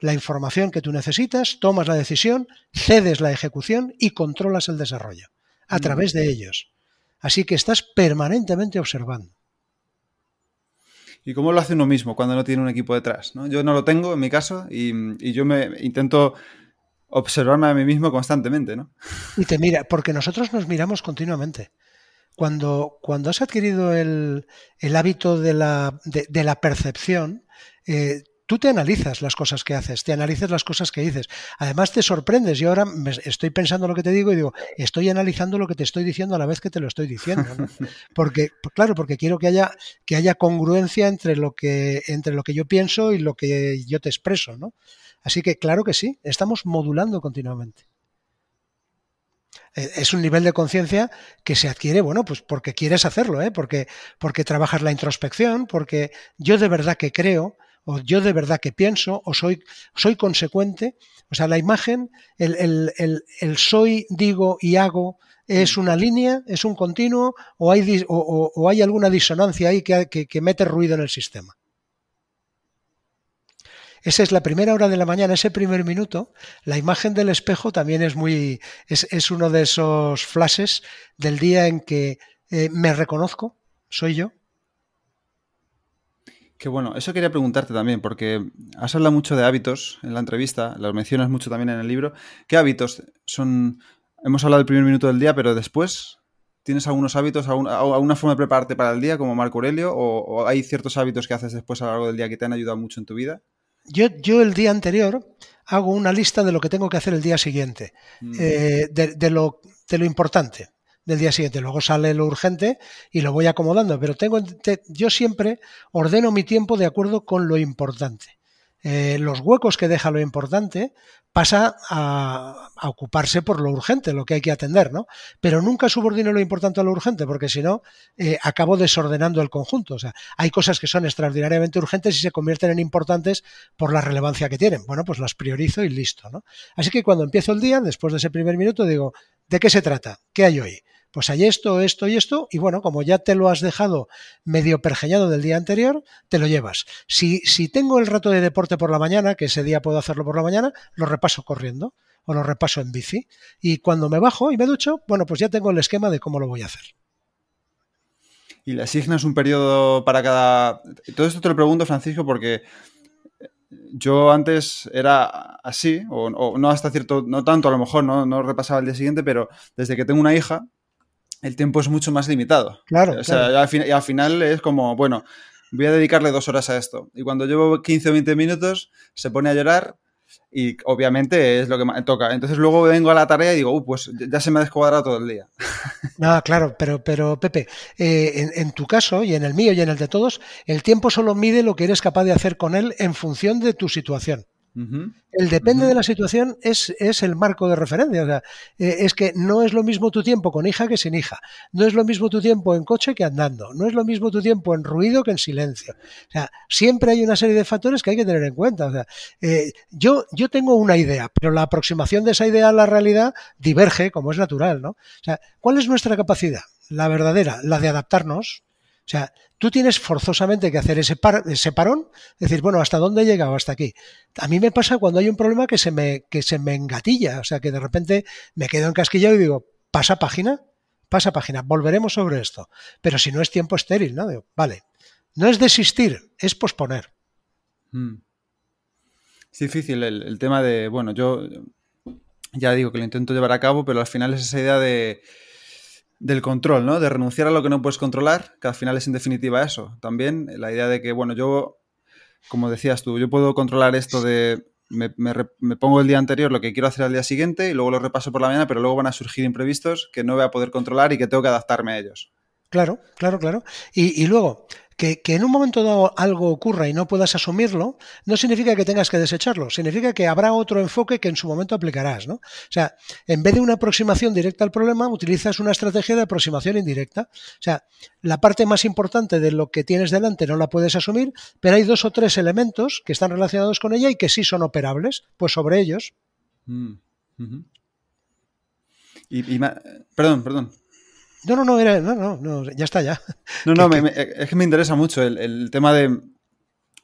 Speaker 2: La información que tú necesitas, tomas la decisión, cedes la ejecución y controlas el desarrollo a través de ellos. Así que estás permanentemente observando.
Speaker 1: ¿Y cómo lo hace uno mismo cuando no tiene un equipo detrás? Yo no lo tengo en mi caso y, y yo me intento observarme a mí mismo constantemente, ¿no?
Speaker 2: Y te mira, porque nosotros nos miramos continuamente. Cuando, cuando has adquirido el, hábito de la, de, la percepción, eh, tú te analizas las cosas que haces, te analizas las cosas que dices. Además te sorprendes. Yo ahora estoy pensando lo que te digo y digo, estoy analizando lo que te estoy diciendo a la vez que te lo estoy diciendo. Porque, claro, porque quiero que haya, que haya congruencia entre lo que, entre lo que yo pienso y lo que yo te expreso, ¿no? Así que claro que sí, estamos modulando continuamente. Eh, es un nivel de conciencia que se adquiere, bueno, pues porque quieres hacerlo, ¿eh? porque, porque trabajas la introspección, porque yo de verdad que creo, o yo de verdad que pienso, o soy, soy consecuente. O sea, la imagen, el, soy, digo y hago, es una línea, es un continuo, o hay, o, hay alguna disonancia ahí que mete ruido en el sistema. Esa es la primera hora de la mañana, ese primer minuto. La imagen del espejo también es muy. es, uno de esos flashes del día en que eh, me reconozco, soy yo.
Speaker 1: Qué bueno, eso quería preguntarte también, porque has hablado mucho de hábitos en la entrevista, los mencionas mucho también en el libro. ¿Qué hábitos son? Hemos hablado del primer minuto del día, pero después, ¿tienes algunos hábitos, alguna, forma de prepararte para el día, como Marco Aurelio? ¿O, hay ciertos hábitos que haces después a lo largo del día que te han ayudado mucho en tu vida?
Speaker 2: yo, el día anterior hago una lista de lo que tengo que hacer el día siguiente, mm. eh, de, lo, de, lo, importante del día siguiente. Luego sale lo urgente y lo voy acomodando, pero tengo, yo siempre ordeno mi tiempo de acuerdo con lo importante. Eh, los huecos que deja lo importante pasa a, ocuparse por lo urgente, lo que hay que atender, ¿no? Pero nunca subordino lo importante a lo urgente, porque si no, eh, acabo desordenando el conjunto. O sea, hay cosas que son extraordinariamente urgentes y se convierten en importantes por la relevancia que tienen. Bueno, pues las priorizo y listo, ¿no? Así que cuando empiezo el día, después de ese primer minuto, digo, ¿de qué se trata? ¿Qué hay hoy? Pues hay esto, esto y esto, y bueno, como ya te lo has dejado medio pergeñado del día anterior, te lo llevas. Si, si tengo el rato de deporte por la mañana, que ese día puedo hacerlo por la mañana, lo repaso corriendo o lo repaso en bici. Y cuando me bajo y me ducho, bueno, pues ya tengo el esquema de cómo lo voy a hacer.
Speaker 1: ¿Y le asignas un periodo para cada...? Todo esto te lo pregunto, Francisco, porque yo antes era así, o, no hasta cierto, no tanto a lo mejor, no, no repasaba el día siguiente, pero desde que tengo una hija, el tiempo es mucho más limitado.
Speaker 2: Claro.
Speaker 1: O sea, Al, final, es como, bueno, voy a dedicarle dos horas a esto. Y cuando llevo 15 o 20 minutos, se pone a llorar y obviamente es lo que me toca. Entonces luego vengo a la tarea y digo, pues ya se me ha descuadrado todo el día.
Speaker 2: No, claro, pero, pero Pepe, eh, en, tu caso y en el mío y en el de todos, el tiempo solo mide lo que eres capaz de hacer con él en función de tu situación. El depende de la situación es, es, el marco de referencia. O sea, eh, es que no es lo mismo tu tiempo con hija que sin hija. No es lo mismo tu tiempo en coche que andando. No es lo mismo tu tiempo en ruido que en silencio. O sea, siempre hay una serie de factores que hay que tener en cuenta. O sea, eh, yo, yo tengo una idea, pero la aproximación de esa idea a la realidad diverge, como es natural. ¿no? O sea, ¿cuál es nuestra capacidad? La verdadera, la de adaptarnos. O sea, tú tienes forzosamente que hacer ese, parón, decir, bueno, ¿hasta dónde he llegado? Hasta aquí. A mí me pasa cuando hay un problema que se me, engatilla, o sea, que de repente me quedo encasquillado y digo, pasa página, pasa página, volveremos sobre esto. Pero si no es tiempo estéril, ¿no? Digo, vale, no es desistir, es posponer.
Speaker 1: Hmm. Es difícil el tema de, bueno, yo ya digo que lo intento llevar a cabo, pero al final es esa idea de del control, ¿no? De renunciar a lo que no puedes controlar, que al final es en definitiva eso. También la idea de que, bueno, yo, como decías tú, yo puedo controlar esto de me, pongo el día anterior lo que quiero hacer al día siguiente y luego lo repaso por la mañana, pero luego van a surgir imprevistos que no voy a poder controlar y que tengo que adaptarme a ellos.
Speaker 2: Claro, claro, claro. y luego, que, en un momento dado algo ocurra y no puedas asumirlo, no significa que tengas que desecharlo, significa que habrá otro enfoque que en su momento aplicarás. ¿no? O sea, en vez de una aproximación directa al problema, utilizas una estrategia de aproximación indirecta. O sea, la parte más importante de lo que tienes delante no la puedes asumir, pero hay dos o tres elementos que están relacionados con ella y que sí son operables, pues sobre ellos. Mm,
Speaker 1: y, perdón, perdón.
Speaker 2: No, no, no, era, no, no, ya está, ya.
Speaker 1: No, no, es que me interesa mucho el, tema de,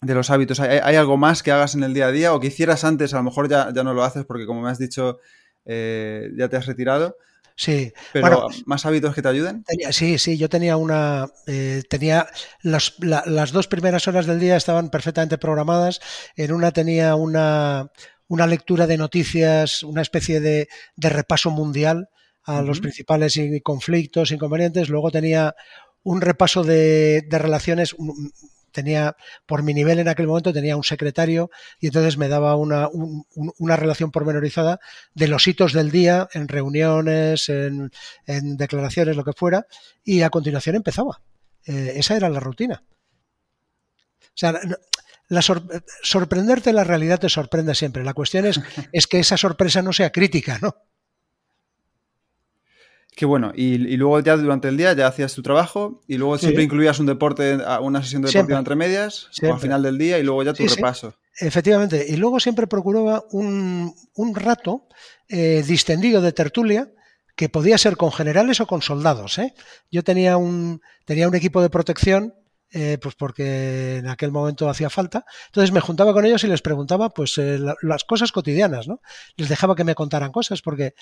Speaker 1: los hábitos. ¿Hay, algo más que hagas en el día a día o que hicieras antes? A lo mejor ya, ya no lo haces porque, como me has dicho, eh, ya te has retirado.
Speaker 2: Sí.
Speaker 1: Pero más hábitos que te ayuden.
Speaker 2: sí, sí, yo tenía una. Eh, tenía. Las, las, dos primeras horas del día estaban perfectamente programadas. En una tenía una, una lectura de noticias, una especie de, de repaso mundial a los principales conflictos, inconvenientes. Luego tenía un repaso de, relaciones, tenía, por mi nivel en aquel momento, tenía un secretario y entonces me daba una, una relación pormenorizada de los hitos del día en reuniones, en, declaraciones, lo que fuera, y a continuación empezaba. Eh, esa era la rutina. O sea, la sorprenderte la realidad te sorprende siempre. La cuestión es, es que esa sorpresa no sea crítica, ¿no?
Speaker 1: Qué bueno. Y, luego ya durante el día ya hacías tu trabajo y luego siempre incluías un deporte, una sesión de deportiva entre medias al final del día y luego ya tu repaso.
Speaker 2: Efectivamente. Y luego siempre procuraba un, rato eh, distendido de tertulia que podía ser con generales o con soldados. ¿eh? Yo tenía un, tenía un equipo de protección eh, pues porque en aquel momento hacía falta. Entonces me juntaba con ellos y les preguntaba pues las cosas cotidianas, ¿no? Les dejaba que me contaran cosas porque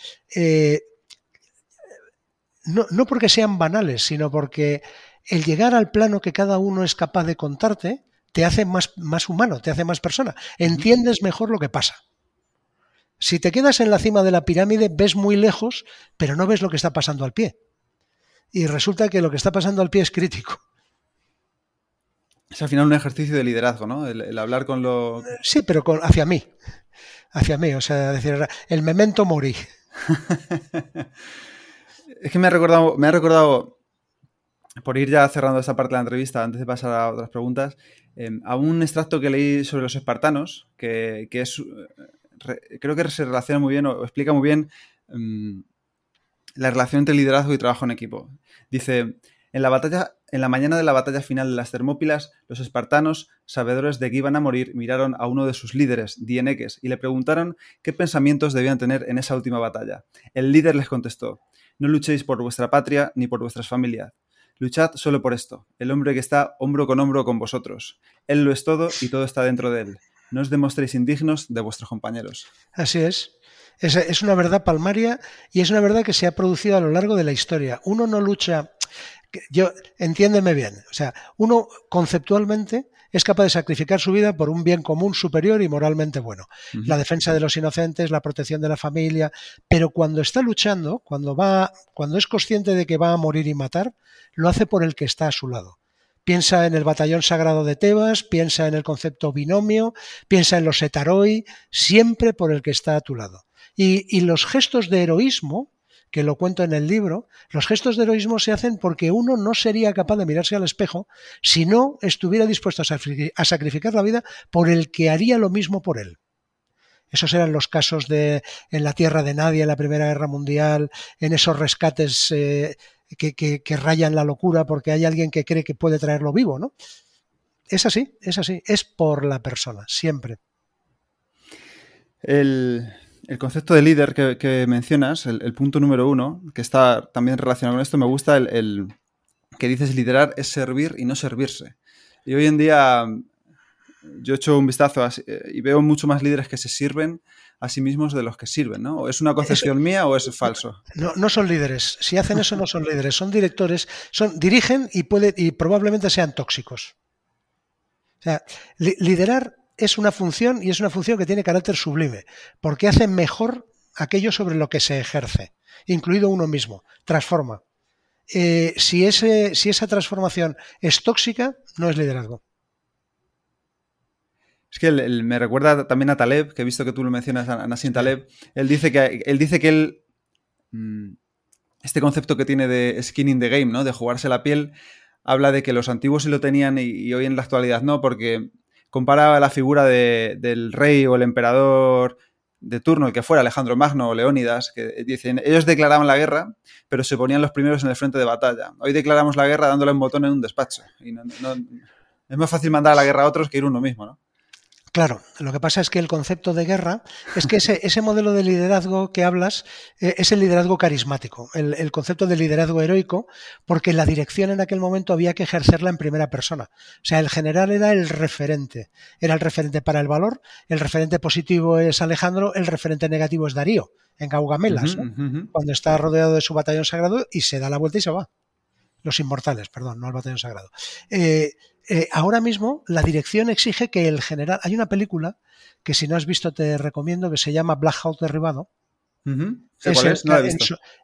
Speaker 2: no, no porque sean banales, sino porque el llegar al plano que cada uno es capaz de contarte te hace más, más humano, te hace más persona. Entiendes mejor lo que pasa. Si te quedas en la cima de la pirámide, ves muy lejos, pero no ves lo que está pasando al pie. Y resulta que lo que está pasando al pie es crítico.
Speaker 1: Es al final un ejercicio de liderazgo, ¿no? El, hablar con lo.
Speaker 2: Sí, pero con, hacia mí. Hacia mí. O sea, decir, el memento mori.
Speaker 1: Es que me ha recordado, me ha recordado, por ir ya cerrando esta parte de la entrevista, antes de pasar a otras preguntas, em, a un extracto que leí sobre los espartanos, que, es, creo que se relaciona muy bien o explica muy bien em, la relación entre liderazgo y trabajo en equipo. Dice, en la batalla, en la mañana de la batalla final de las Termópilas, los espartanos, sabedores de que iban a morir, miraron a uno de sus líderes, Dieneques, y le preguntaron qué pensamientos debían tener en esa última batalla. El líder les contestó: no luchéis por vuestra patria ni por vuestras familias. Luchad solo por esto, el hombre que está hombro con hombro con vosotros. Él lo es todo y todo está dentro de él. No os demostréis indignos de vuestros compañeros.
Speaker 2: Así es. Es, es una verdad palmaria y es una verdad que se ha producido a lo largo de la historia. Uno no lucha yo, entiéndeme bien, o sea, uno conceptualmente es capaz de sacrificar su vida por un bien común superior y moralmente bueno. La defensa de los inocentes, la protección de la familia, pero cuando está luchando, cuando va, cuando es consciente de que va a morir y matar, lo hace por el que está a su lado. Piensa en el batallón sagrado de Tebas, piensa en el concepto binomio, piensa en los etaroi, siempre por el que está a tu lado. y los gestos de heroísmo, que lo cuento en el libro, los gestos de heroísmo se hacen porque uno no sería capaz de mirarse al espejo si no estuviera dispuesto a sacrificar la vida por el que haría lo mismo por él. Esos eran los casos de en la tierra de nadie en la Primera Guerra Mundial, en esos rescates eh, que, que, rayan la locura porque hay alguien que cree que puede traerlo vivo, ¿no? Es así, es así, es por la persona, siempre.
Speaker 1: El, el concepto de líder que, mencionas, el, punto número uno, que está también relacionado con esto, me gusta el, que dices liderar es servir y no servirse. Y hoy en día yo he hecho un vistazo y veo mucho más líderes que se sirven a sí mismos de los que sirven, ¿no? ¿O es una concepción mía o es falso?
Speaker 2: No, no son líderes. Si hacen eso no son líderes, son directores, son, dirigen y, puede, y probablemente sean tóxicos. O sea, liderar es una función y es una función que tiene carácter sublime, porque hace mejor aquello sobre lo que se ejerce, incluido uno mismo, transforma. Eh, si, esa transformación es tóxica, no es liderazgo.
Speaker 1: Es que me recuerda también a Taleb, que he visto que tú lo mencionas, a Nassim Taleb. Él dice que él, dice que él mm, este concepto que tiene de skin in the game, ¿no? De jugarse la piel, habla de que los antiguos sí lo tenían y, hoy en la actualidad no, porque comparaba la figura del rey o el emperador de turno, el que fuera, Alejandro Magno o Leónidas, que dicen, ellos declaraban la guerra, pero se ponían los primeros en el frente de batalla. Hoy declaramos la guerra dándole un botón en un despacho. Y es más fácil mandar a la guerra a otros que ir uno mismo, ¿no?
Speaker 2: Claro, lo que pasa es que el concepto de guerra es que ese, ese modelo de liderazgo que hablas eh, es el liderazgo carismático, el, concepto de liderazgo heroico, porque la dirección en aquel momento había que ejercerla en primera persona. O sea, el general era el referente, era el referente para el valor, el referente positivo es Alejandro, el referente negativo es Darío, en Gaugamelas, cuando está rodeado de su batallón sagrado y se da la vuelta y se va. Los inmortales, perdón, no el batallón sagrado. Eh, eh, ahora mismo la dirección exige que el general. Hay una película que si no has visto te recomiendo que se llama Black Hawk Derribado.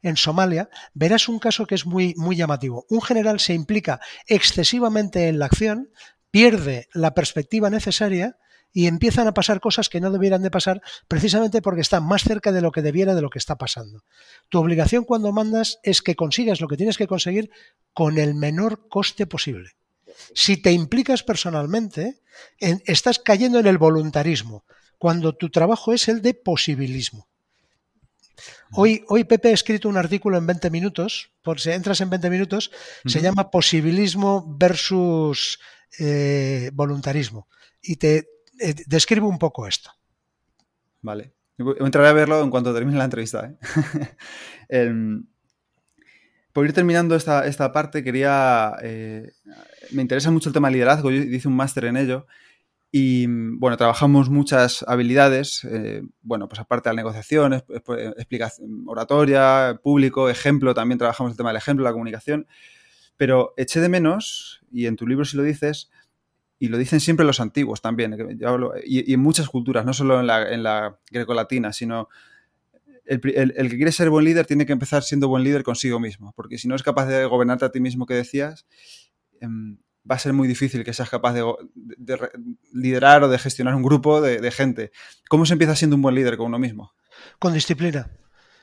Speaker 2: en, Somalia verás un caso que es muy, muy llamativo. Un general se implica excesivamente en la acción, pierde la perspectiva necesaria y empiezan a pasar cosas que no debieran de pasar precisamente porque está más cerca de lo que debiera de lo que está pasando. Tu obligación cuando mandas es que consigas lo que tienes que conseguir con el menor coste posible. Si te implicas personalmente, estás cayendo en el voluntarismo, cuando tu trabajo es el de posibilismo. Hoy, hoy Pepe ha escrito un artículo en 20 minutos, por si entras en 20 minutos, se llama Posibilismo versus eh, voluntarismo. Y te eh, describe un poco esto.
Speaker 1: Vale. Entraré a verlo en cuanto termine la entrevista. ¿eh? Em, por ir terminando esta, esta parte, quería. Eh, me interesa mucho el tema de liderazgo, yo hice un máster en ello. Y bueno, trabajamos muchas habilidades, eh, bueno, pues aparte de la negociación, explicación, oratoria, público, ejemplo, también trabajamos el tema del ejemplo, la comunicación, pero eché de menos, y en tu libro si lo dices, y lo dicen siempre los antiguos también, y, en muchas culturas, no solo en la, en la greco-latina, sino el, que quiere ser buen líder tiene que empezar siendo buen líder consigo mismo, porque si no es capaz de gobernarte a ti mismo que decías, em, va a ser muy difícil que seas capaz de, liderar o de gestionar un grupo de, gente. ¿Cómo se empieza siendo un buen líder con uno mismo?
Speaker 2: Con disciplina.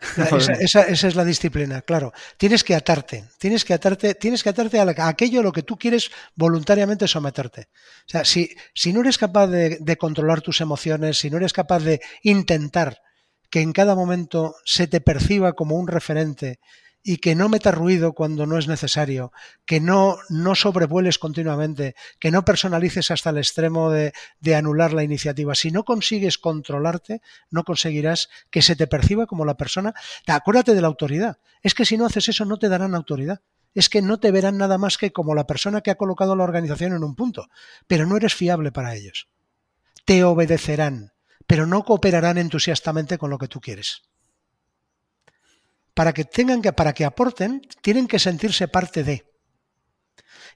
Speaker 2: Esa, es la disciplina, claro. Tienes que atarte, tienes que atarte, tienes que atarte a, aquello a lo que tú quieres voluntariamente someterte. O sea, si, si no eres capaz de, controlar tus emociones, si no eres capaz de intentar que en cada momento se te perciba como un referente y que no metas ruido cuando no es necesario, que no, no sobrevueles continuamente, que no personalices hasta el extremo de, de, anular la iniciativa. Si no consigues controlarte, no conseguirás que se te perciba como la persona. Acuérdate de la autoridad. Es que si no haces eso no te darán autoridad. Es que no te verán nada más que como la persona que ha colocado la organización en un punto, pero no eres fiable para ellos. Te obedecerán pero no cooperarán entusiastamente con lo que tú quieres. Para que tengan que, para que aporten, tienen que sentirse parte de.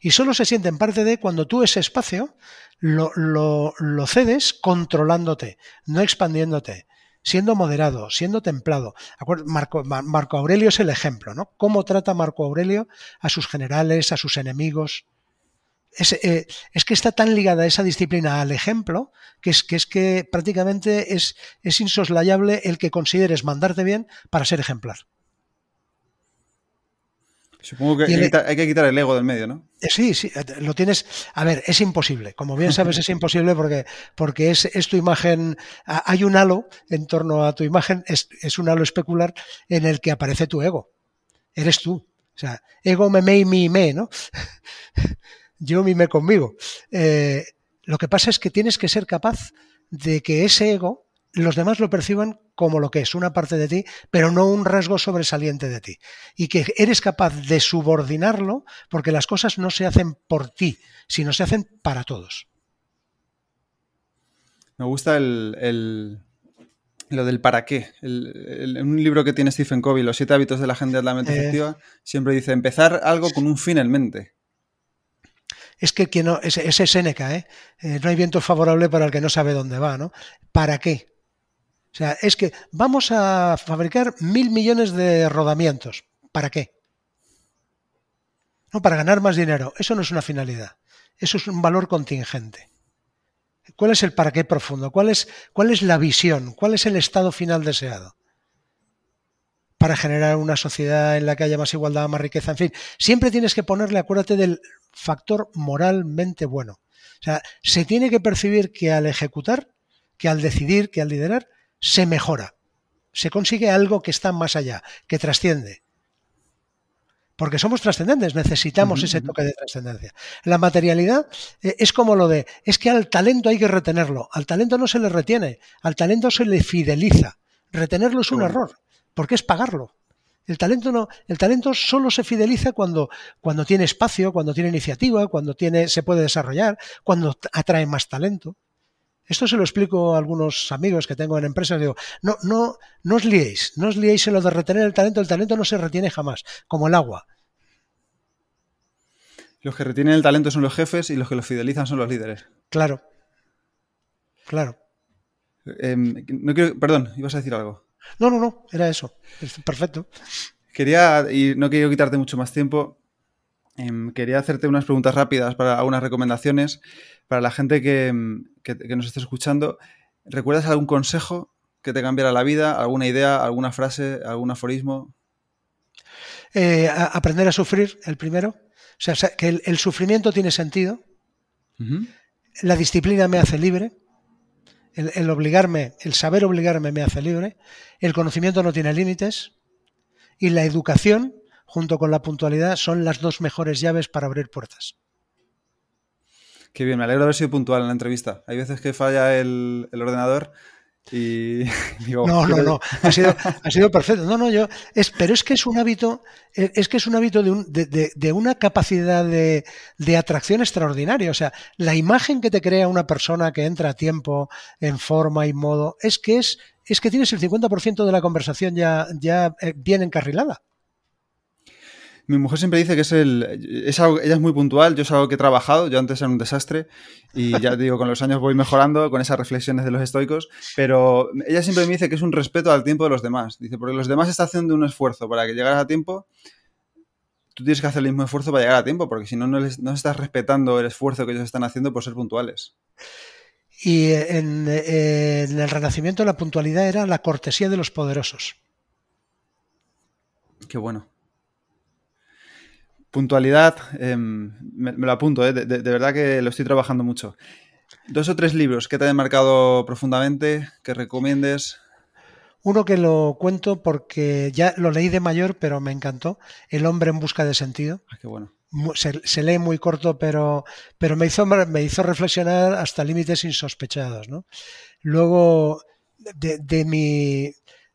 Speaker 2: Y solo se sienten parte de cuando tú ese espacio lo, lo cedes controlándote, no expandiéndote, siendo moderado, siendo templado. Marco, Marco, Aurelio es el ejemplo, ¿no? ¿Cómo trata Marco Aurelio a sus generales, a sus enemigos? Eh, es, que está tan ligada esa disciplina al ejemplo que es que, es que prácticamente es, es insoslayable el que consideres mandarte bien para ser ejemplar.
Speaker 1: Supongo que hay, que quitar el ego del medio, ¿no?
Speaker 2: Eh, sí, sí, eh, lo tienes. A ver, es imposible. Como bien sabes, es imposible porque, porque es, es, tu imagen. Hay un halo en torno a tu imagen, es, es, un halo especular en el que aparece tu ego. Eres tú. O sea, ego, me, me, mi, me, ¿no? yo mime conmigo. Eh, lo que pasa es que tienes que ser capaz de que ese ego los demás lo perciban como lo que es, una parte de ti, pero no un rasgo sobresaliente de ti. Y que eres capaz de subordinarlo porque las cosas no se hacen por ti, sino se hacen para todos.
Speaker 1: Me gusta el, lo del para qué. En un libro que tiene Stephen Covey, Los siete hábitos de la gente altamente eh. efectiva, siempre dice empezar algo con un fin en mente
Speaker 2: es que quien no, ese, es Seneca, ¿eh? ¿eh? no hay viento favorable para el que no sabe dónde va, ¿no? ¿Para qué? O sea, es que vamos a fabricar mil millones de rodamientos. ¿Para qué? No, para ganar más dinero. Eso no es una finalidad. Eso es un valor contingente. ¿Cuál es el para qué profundo? ¿Cuál es, ¿Cuál es la visión? ¿Cuál es el estado final deseado? Para generar una sociedad en la que haya más igualdad, más riqueza, en fin. Siempre tienes que ponerle, acuérdate del factor moralmente bueno. O sea, se tiene que percibir que al ejecutar, que al decidir, que al liderar, se mejora. Se consigue algo que está más allá, que trasciende porque somos trascendentes, necesitamos ese toque de trascendencia. La materialidad eh, es como lo de, es que al talento hay que retenerlo, al talento no se le retiene, al talento se le fideliza. Retenerlo es un error, porque es pagarlo. El talento no, el talento solo se fideliza cuando, cuando tiene espacio, cuando tiene iniciativa, cuando tiene, se puede desarrollar, cuando atrae más talento. Esto se lo explico a algunos amigos que tengo en empresas. Digo, no, no, no os liéis, no os liéis en lo de retener el talento. El talento no se retiene jamás, como el agua.
Speaker 1: Los que retienen el talento son los jefes y los que lo fidelizan son los líderes.
Speaker 2: Claro. Claro.
Speaker 1: Em, no quiero, perdón, ibas a decir algo.
Speaker 2: No, no, no, era eso. Perfecto.
Speaker 1: Quería, y no quiero quitarte mucho más tiempo, em, quería hacerte unas preguntas rápidas para algunas recomendaciones para la gente que, nos esté escuchando. ¿Recuerdas algún consejo que te cambiara la vida? ¿Alguna idea, alguna frase, algún aforismo?
Speaker 2: Eh, aprender a sufrir, el primero. O sea, que el, sufrimiento tiene sentido. La disciplina me hace libre. El, obligarme, el saber obligarme me hace libre. El conocimiento no tiene límites. Y la educación, junto con la puntualidad, son las dos mejores llaves para abrir puertas.
Speaker 1: Qué bien, me alegro de haber sido puntual en la entrevista. Hay veces que falla el, ordenador y
Speaker 2: digo, no, no, no, ha sido, ha sido perfecto. No, no, yo, es, pero es que es un hábito, es que es un hábito de, un, de, una capacidad de, atracción extraordinaria. O sea, la imagen que te crea una persona que entra a tiempo, en forma y modo, es que es, es que tienes el 50% de la conversación ya, ya eh, bien encarrilada.
Speaker 1: Mi mujer siempre dice que es el. Es algo, ella es muy puntual, yo es algo que he trabajado, yo antes era un desastre y ya digo, con los años voy mejorando con esas reflexiones de los estoicos, pero ella siempre me dice que es un respeto al tiempo de los demás. Dice, porque los demás están haciendo un esfuerzo para que llegaras a tiempo, tú tienes que hacer el mismo esfuerzo para llegar a tiempo, porque si no, no, no estás respetando el esfuerzo que ellos están haciendo por ser puntuales.
Speaker 2: Y en, en el Renacimiento la puntualidad era la cortesía de los poderosos.
Speaker 1: Qué bueno. Puntualidad, em, me, lo apunto, eh, de, verdad que lo estoy trabajando mucho. Dos o tres libros que te hayan marcado profundamente, que recomiendes.
Speaker 2: Uno que lo cuento porque ya lo leí de mayor, pero me encantó. El hombre en busca de sentido.
Speaker 1: Ah, qué bueno.
Speaker 2: Se, lee muy corto, pero, pero me, hizo, me hizo reflexionar hasta límites insospechados. ¿no? Luego, de, mi,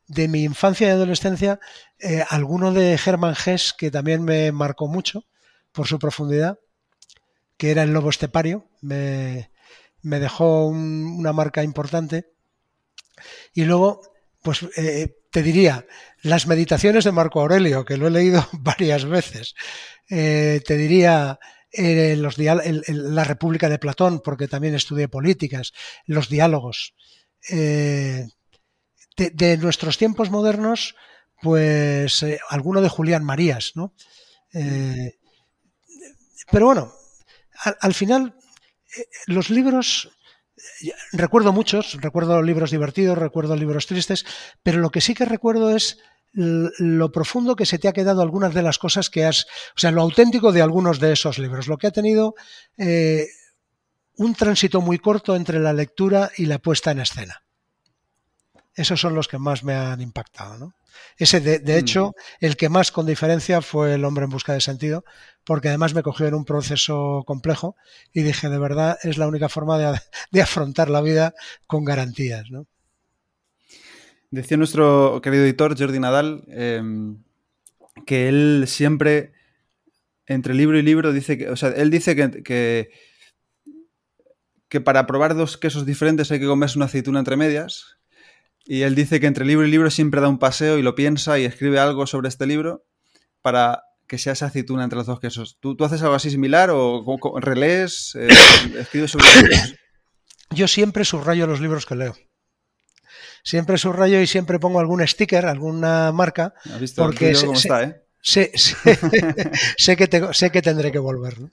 Speaker 2: de mi infancia y adolescencia, eh, alguno de Hermann Hesse que también me marcó mucho por su profundidad, que era el lobo estepario, me, dejó una marca importante. Y luego, pues eh, te diría, las meditaciones de Marco Aurelio, que lo he leído varias veces. Eh, te diría los la República de Platón, porque también estudié políticas, los diálogos de, nuestros tiempos modernos, pues eh, alguno de Julián Marías, ¿no? Eh, pero bueno, al, final, eh, los libros, recuerdo muchos, recuerdo libros divertidos, recuerdo libros tristes, pero lo que sí que recuerdo es lo profundo que se te ha quedado algunas de las cosas que has, o sea, lo auténtico de algunos de esos libros, lo que ha tenido un tránsito muy corto entre la lectura y la puesta en escena esos son los que más me han impactado. ¿no? Ese, de, hecho, el que más con diferencia fue El hombre en busca de sentido, porque además me cogió en un proceso complejo y dije, de verdad, es la única forma de, afrontar la vida con garantías. ¿no?
Speaker 1: Decía nuestro querido editor, Jordi Nadal, em, que él siempre, entre libro y libro, dice que, o sea, él dice que, que, que para probar dos quesos diferentes hay que comerse una aceituna entre medias y él dice que entre libro y libro siempre da un paseo y lo piensa y escribe algo sobre este libro para que sea esa aceituna entre los dos quesos. ¿Tú, tú haces algo así similar o relees, eh, escribes sobre libros?
Speaker 2: Yo siempre subrayo los libros que leo. Siempre subrayo y siempre pongo algún sticker, alguna marca.
Speaker 1: ¿Has visto porque cómo está, eh?
Speaker 2: Sé, que sé que tendré que volver. ¿no?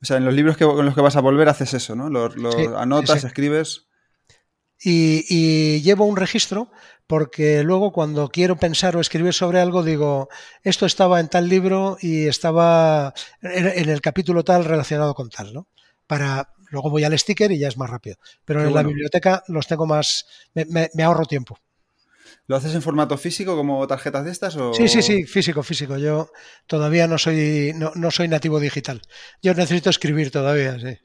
Speaker 1: O sea, en los libros que, con los que vas a volver haces eso, ¿no? Los, anotas, escribes.
Speaker 2: Y, llevo un registro porque luego cuando quiero pensar o escribir sobre algo digo, esto estaba en tal libro y estaba en el capítulo tal relacionado con tal, ¿no? Para, luego voy al sticker y ya es más rápido. Pero en la biblioteca los tengo más, me ahorro tiempo.
Speaker 1: ¿Lo haces en formato físico como tarjetas de estas? O...
Speaker 2: Sí, sí, sí, físico, físico. Yo todavía no soy, no, soy nativo digital. Yo necesito escribir todavía, sí.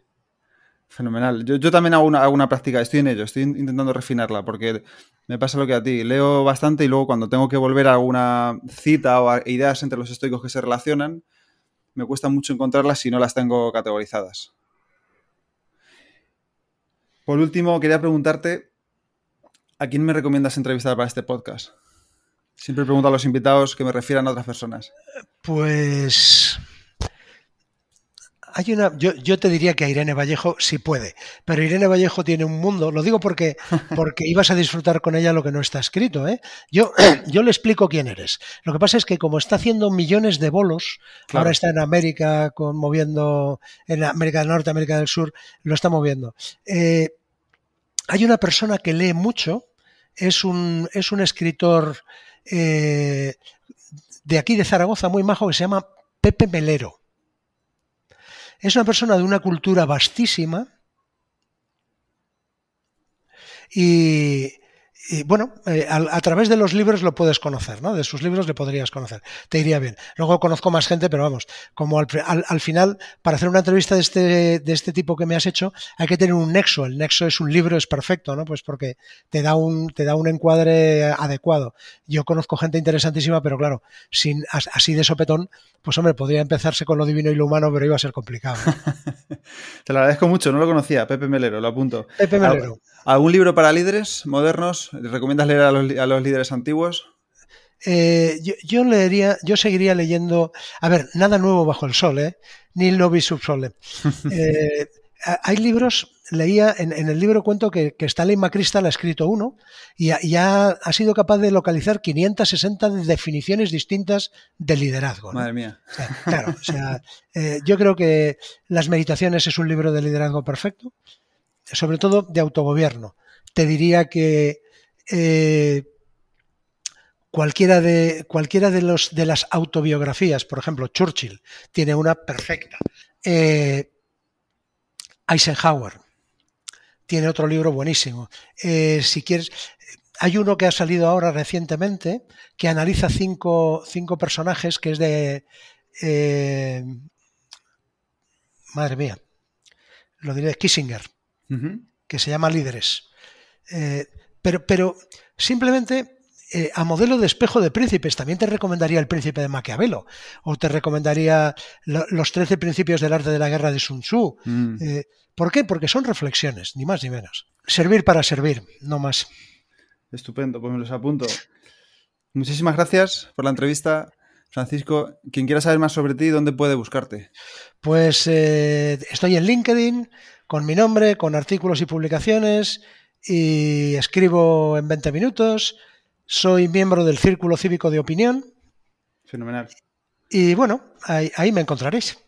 Speaker 1: Fenomenal. Yo, también hago una, hago una, práctica, estoy en ello, estoy intentando refinarla, porque me pasa lo que a ti. Leo bastante y luego cuando tengo que volver a alguna cita o ideas entre los estoicos que se relacionan, me cuesta mucho encontrarlas si no las tengo categorizadas. Por último, quería preguntarte ¿A quién me recomiendas entrevistar para este podcast? Siempre pregunto a los invitados que me refieran a otras personas.
Speaker 2: Pues hay una, yo, te diría que a Irene Vallejo sí puede, pero Irene Vallejo tiene un mundo, lo digo porque, porque ibas a disfrutar con ella lo que no está escrito. ¿eh? Yo, yo le explico quién eres. Lo que pasa es que como está haciendo millones de bolos, ahora está en América con, moviendo, en América del Norte, América del Sur, lo está moviendo. Eh, hay una persona que lee mucho, es un, es un escritor eh, de aquí de Zaragoza muy majo que se llama Pepe Melero. Es una persona de una cultura vastísima y, y bueno, eh, a, través de los libros lo puedes conocer, ¿no? De sus libros le podrías conocer. Te iría bien. Luego conozco más gente, pero vamos, como al, al, final, para hacer una entrevista de este, de este tipo que me has hecho, hay que tener un nexo. El nexo es un libro, es perfecto, ¿no? Pues porque te da un, te da un encuadre adecuado. Yo conozco gente interesantísima, pero claro, sin, así de sopetón, pues hombre, podría empezarse con lo divino y lo humano, pero iba a ser complicado.
Speaker 1: Te lo agradezco mucho, no lo conocía. Pepe Melero, lo apunto.
Speaker 2: Pepe Melero.
Speaker 1: ¿Algún libro para líderes modernos? ¿Recomiendas leer a los, líderes antiguos?
Speaker 2: Eh, yo, leería, yo seguiría leyendo, a ver, nada nuevo bajo el sol, ¿eh? Ni Novi Subsole. Eh, hay libros, leía en, el libro cuento que, que Stanley McChrystal ha escrito uno y, ha, sido capaz de localizar 560 definiciones distintas de liderazgo.
Speaker 1: Madre mía.
Speaker 2: claro, o sea, eh, yo creo que Las Meditaciones es un libro de liderazgo perfecto, sobre todo de autogobierno. Te diría que eh, cualquiera de, cualquiera de, los, de las autobiografías, por ejemplo, Churchill, tiene una perfecta. Eh, Eisenhower tiene otro libro buenísimo. Eh, si quieres, hay uno que ha salido ahora recientemente que analiza cinco, cinco personajes que es de... Madre mía, lo diré, Kissinger, que se llama Líderes. Eh, pero, pero simplemente eh, a modelo de espejo de príncipes. También te recomendaría El príncipe de Maquiavelo o te recomendaría Los trece principios del arte de la guerra de Sun Tzu. Mm. Eh, ¿Por qué? Porque son reflexiones, ni más ni menos. Servir para servir, no más.
Speaker 1: Estupendo, pues me los apunto. Muchísimas gracias por la entrevista. Francisco, quien quiera saber más sobre ti, ¿dónde puede buscarte?
Speaker 2: Pues eh, estoy en LinkedIn con mi nombre, con artículos y publicaciones y escribo en 20 minutos soy miembro del Círculo Cívico de Opinión.
Speaker 1: Fenomenal.
Speaker 2: Y bueno, ahí, me encontraréis.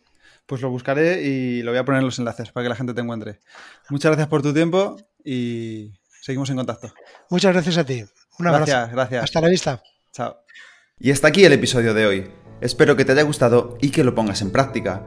Speaker 1: Pues lo buscaré y lo voy a poner en los enlaces para que la gente te encuentre. Muchas gracias por tu tiempo y seguimos en contacto.
Speaker 2: Muchas gracias a ti. Un abrazo.
Speaker 1: Gracias, gracias.
Speaker 2: Hasta la vista.
Speaker 1: Chao. Y hasta aquí el episodio de hoy. Espero que te haya gustado y que lo pongas en práctica.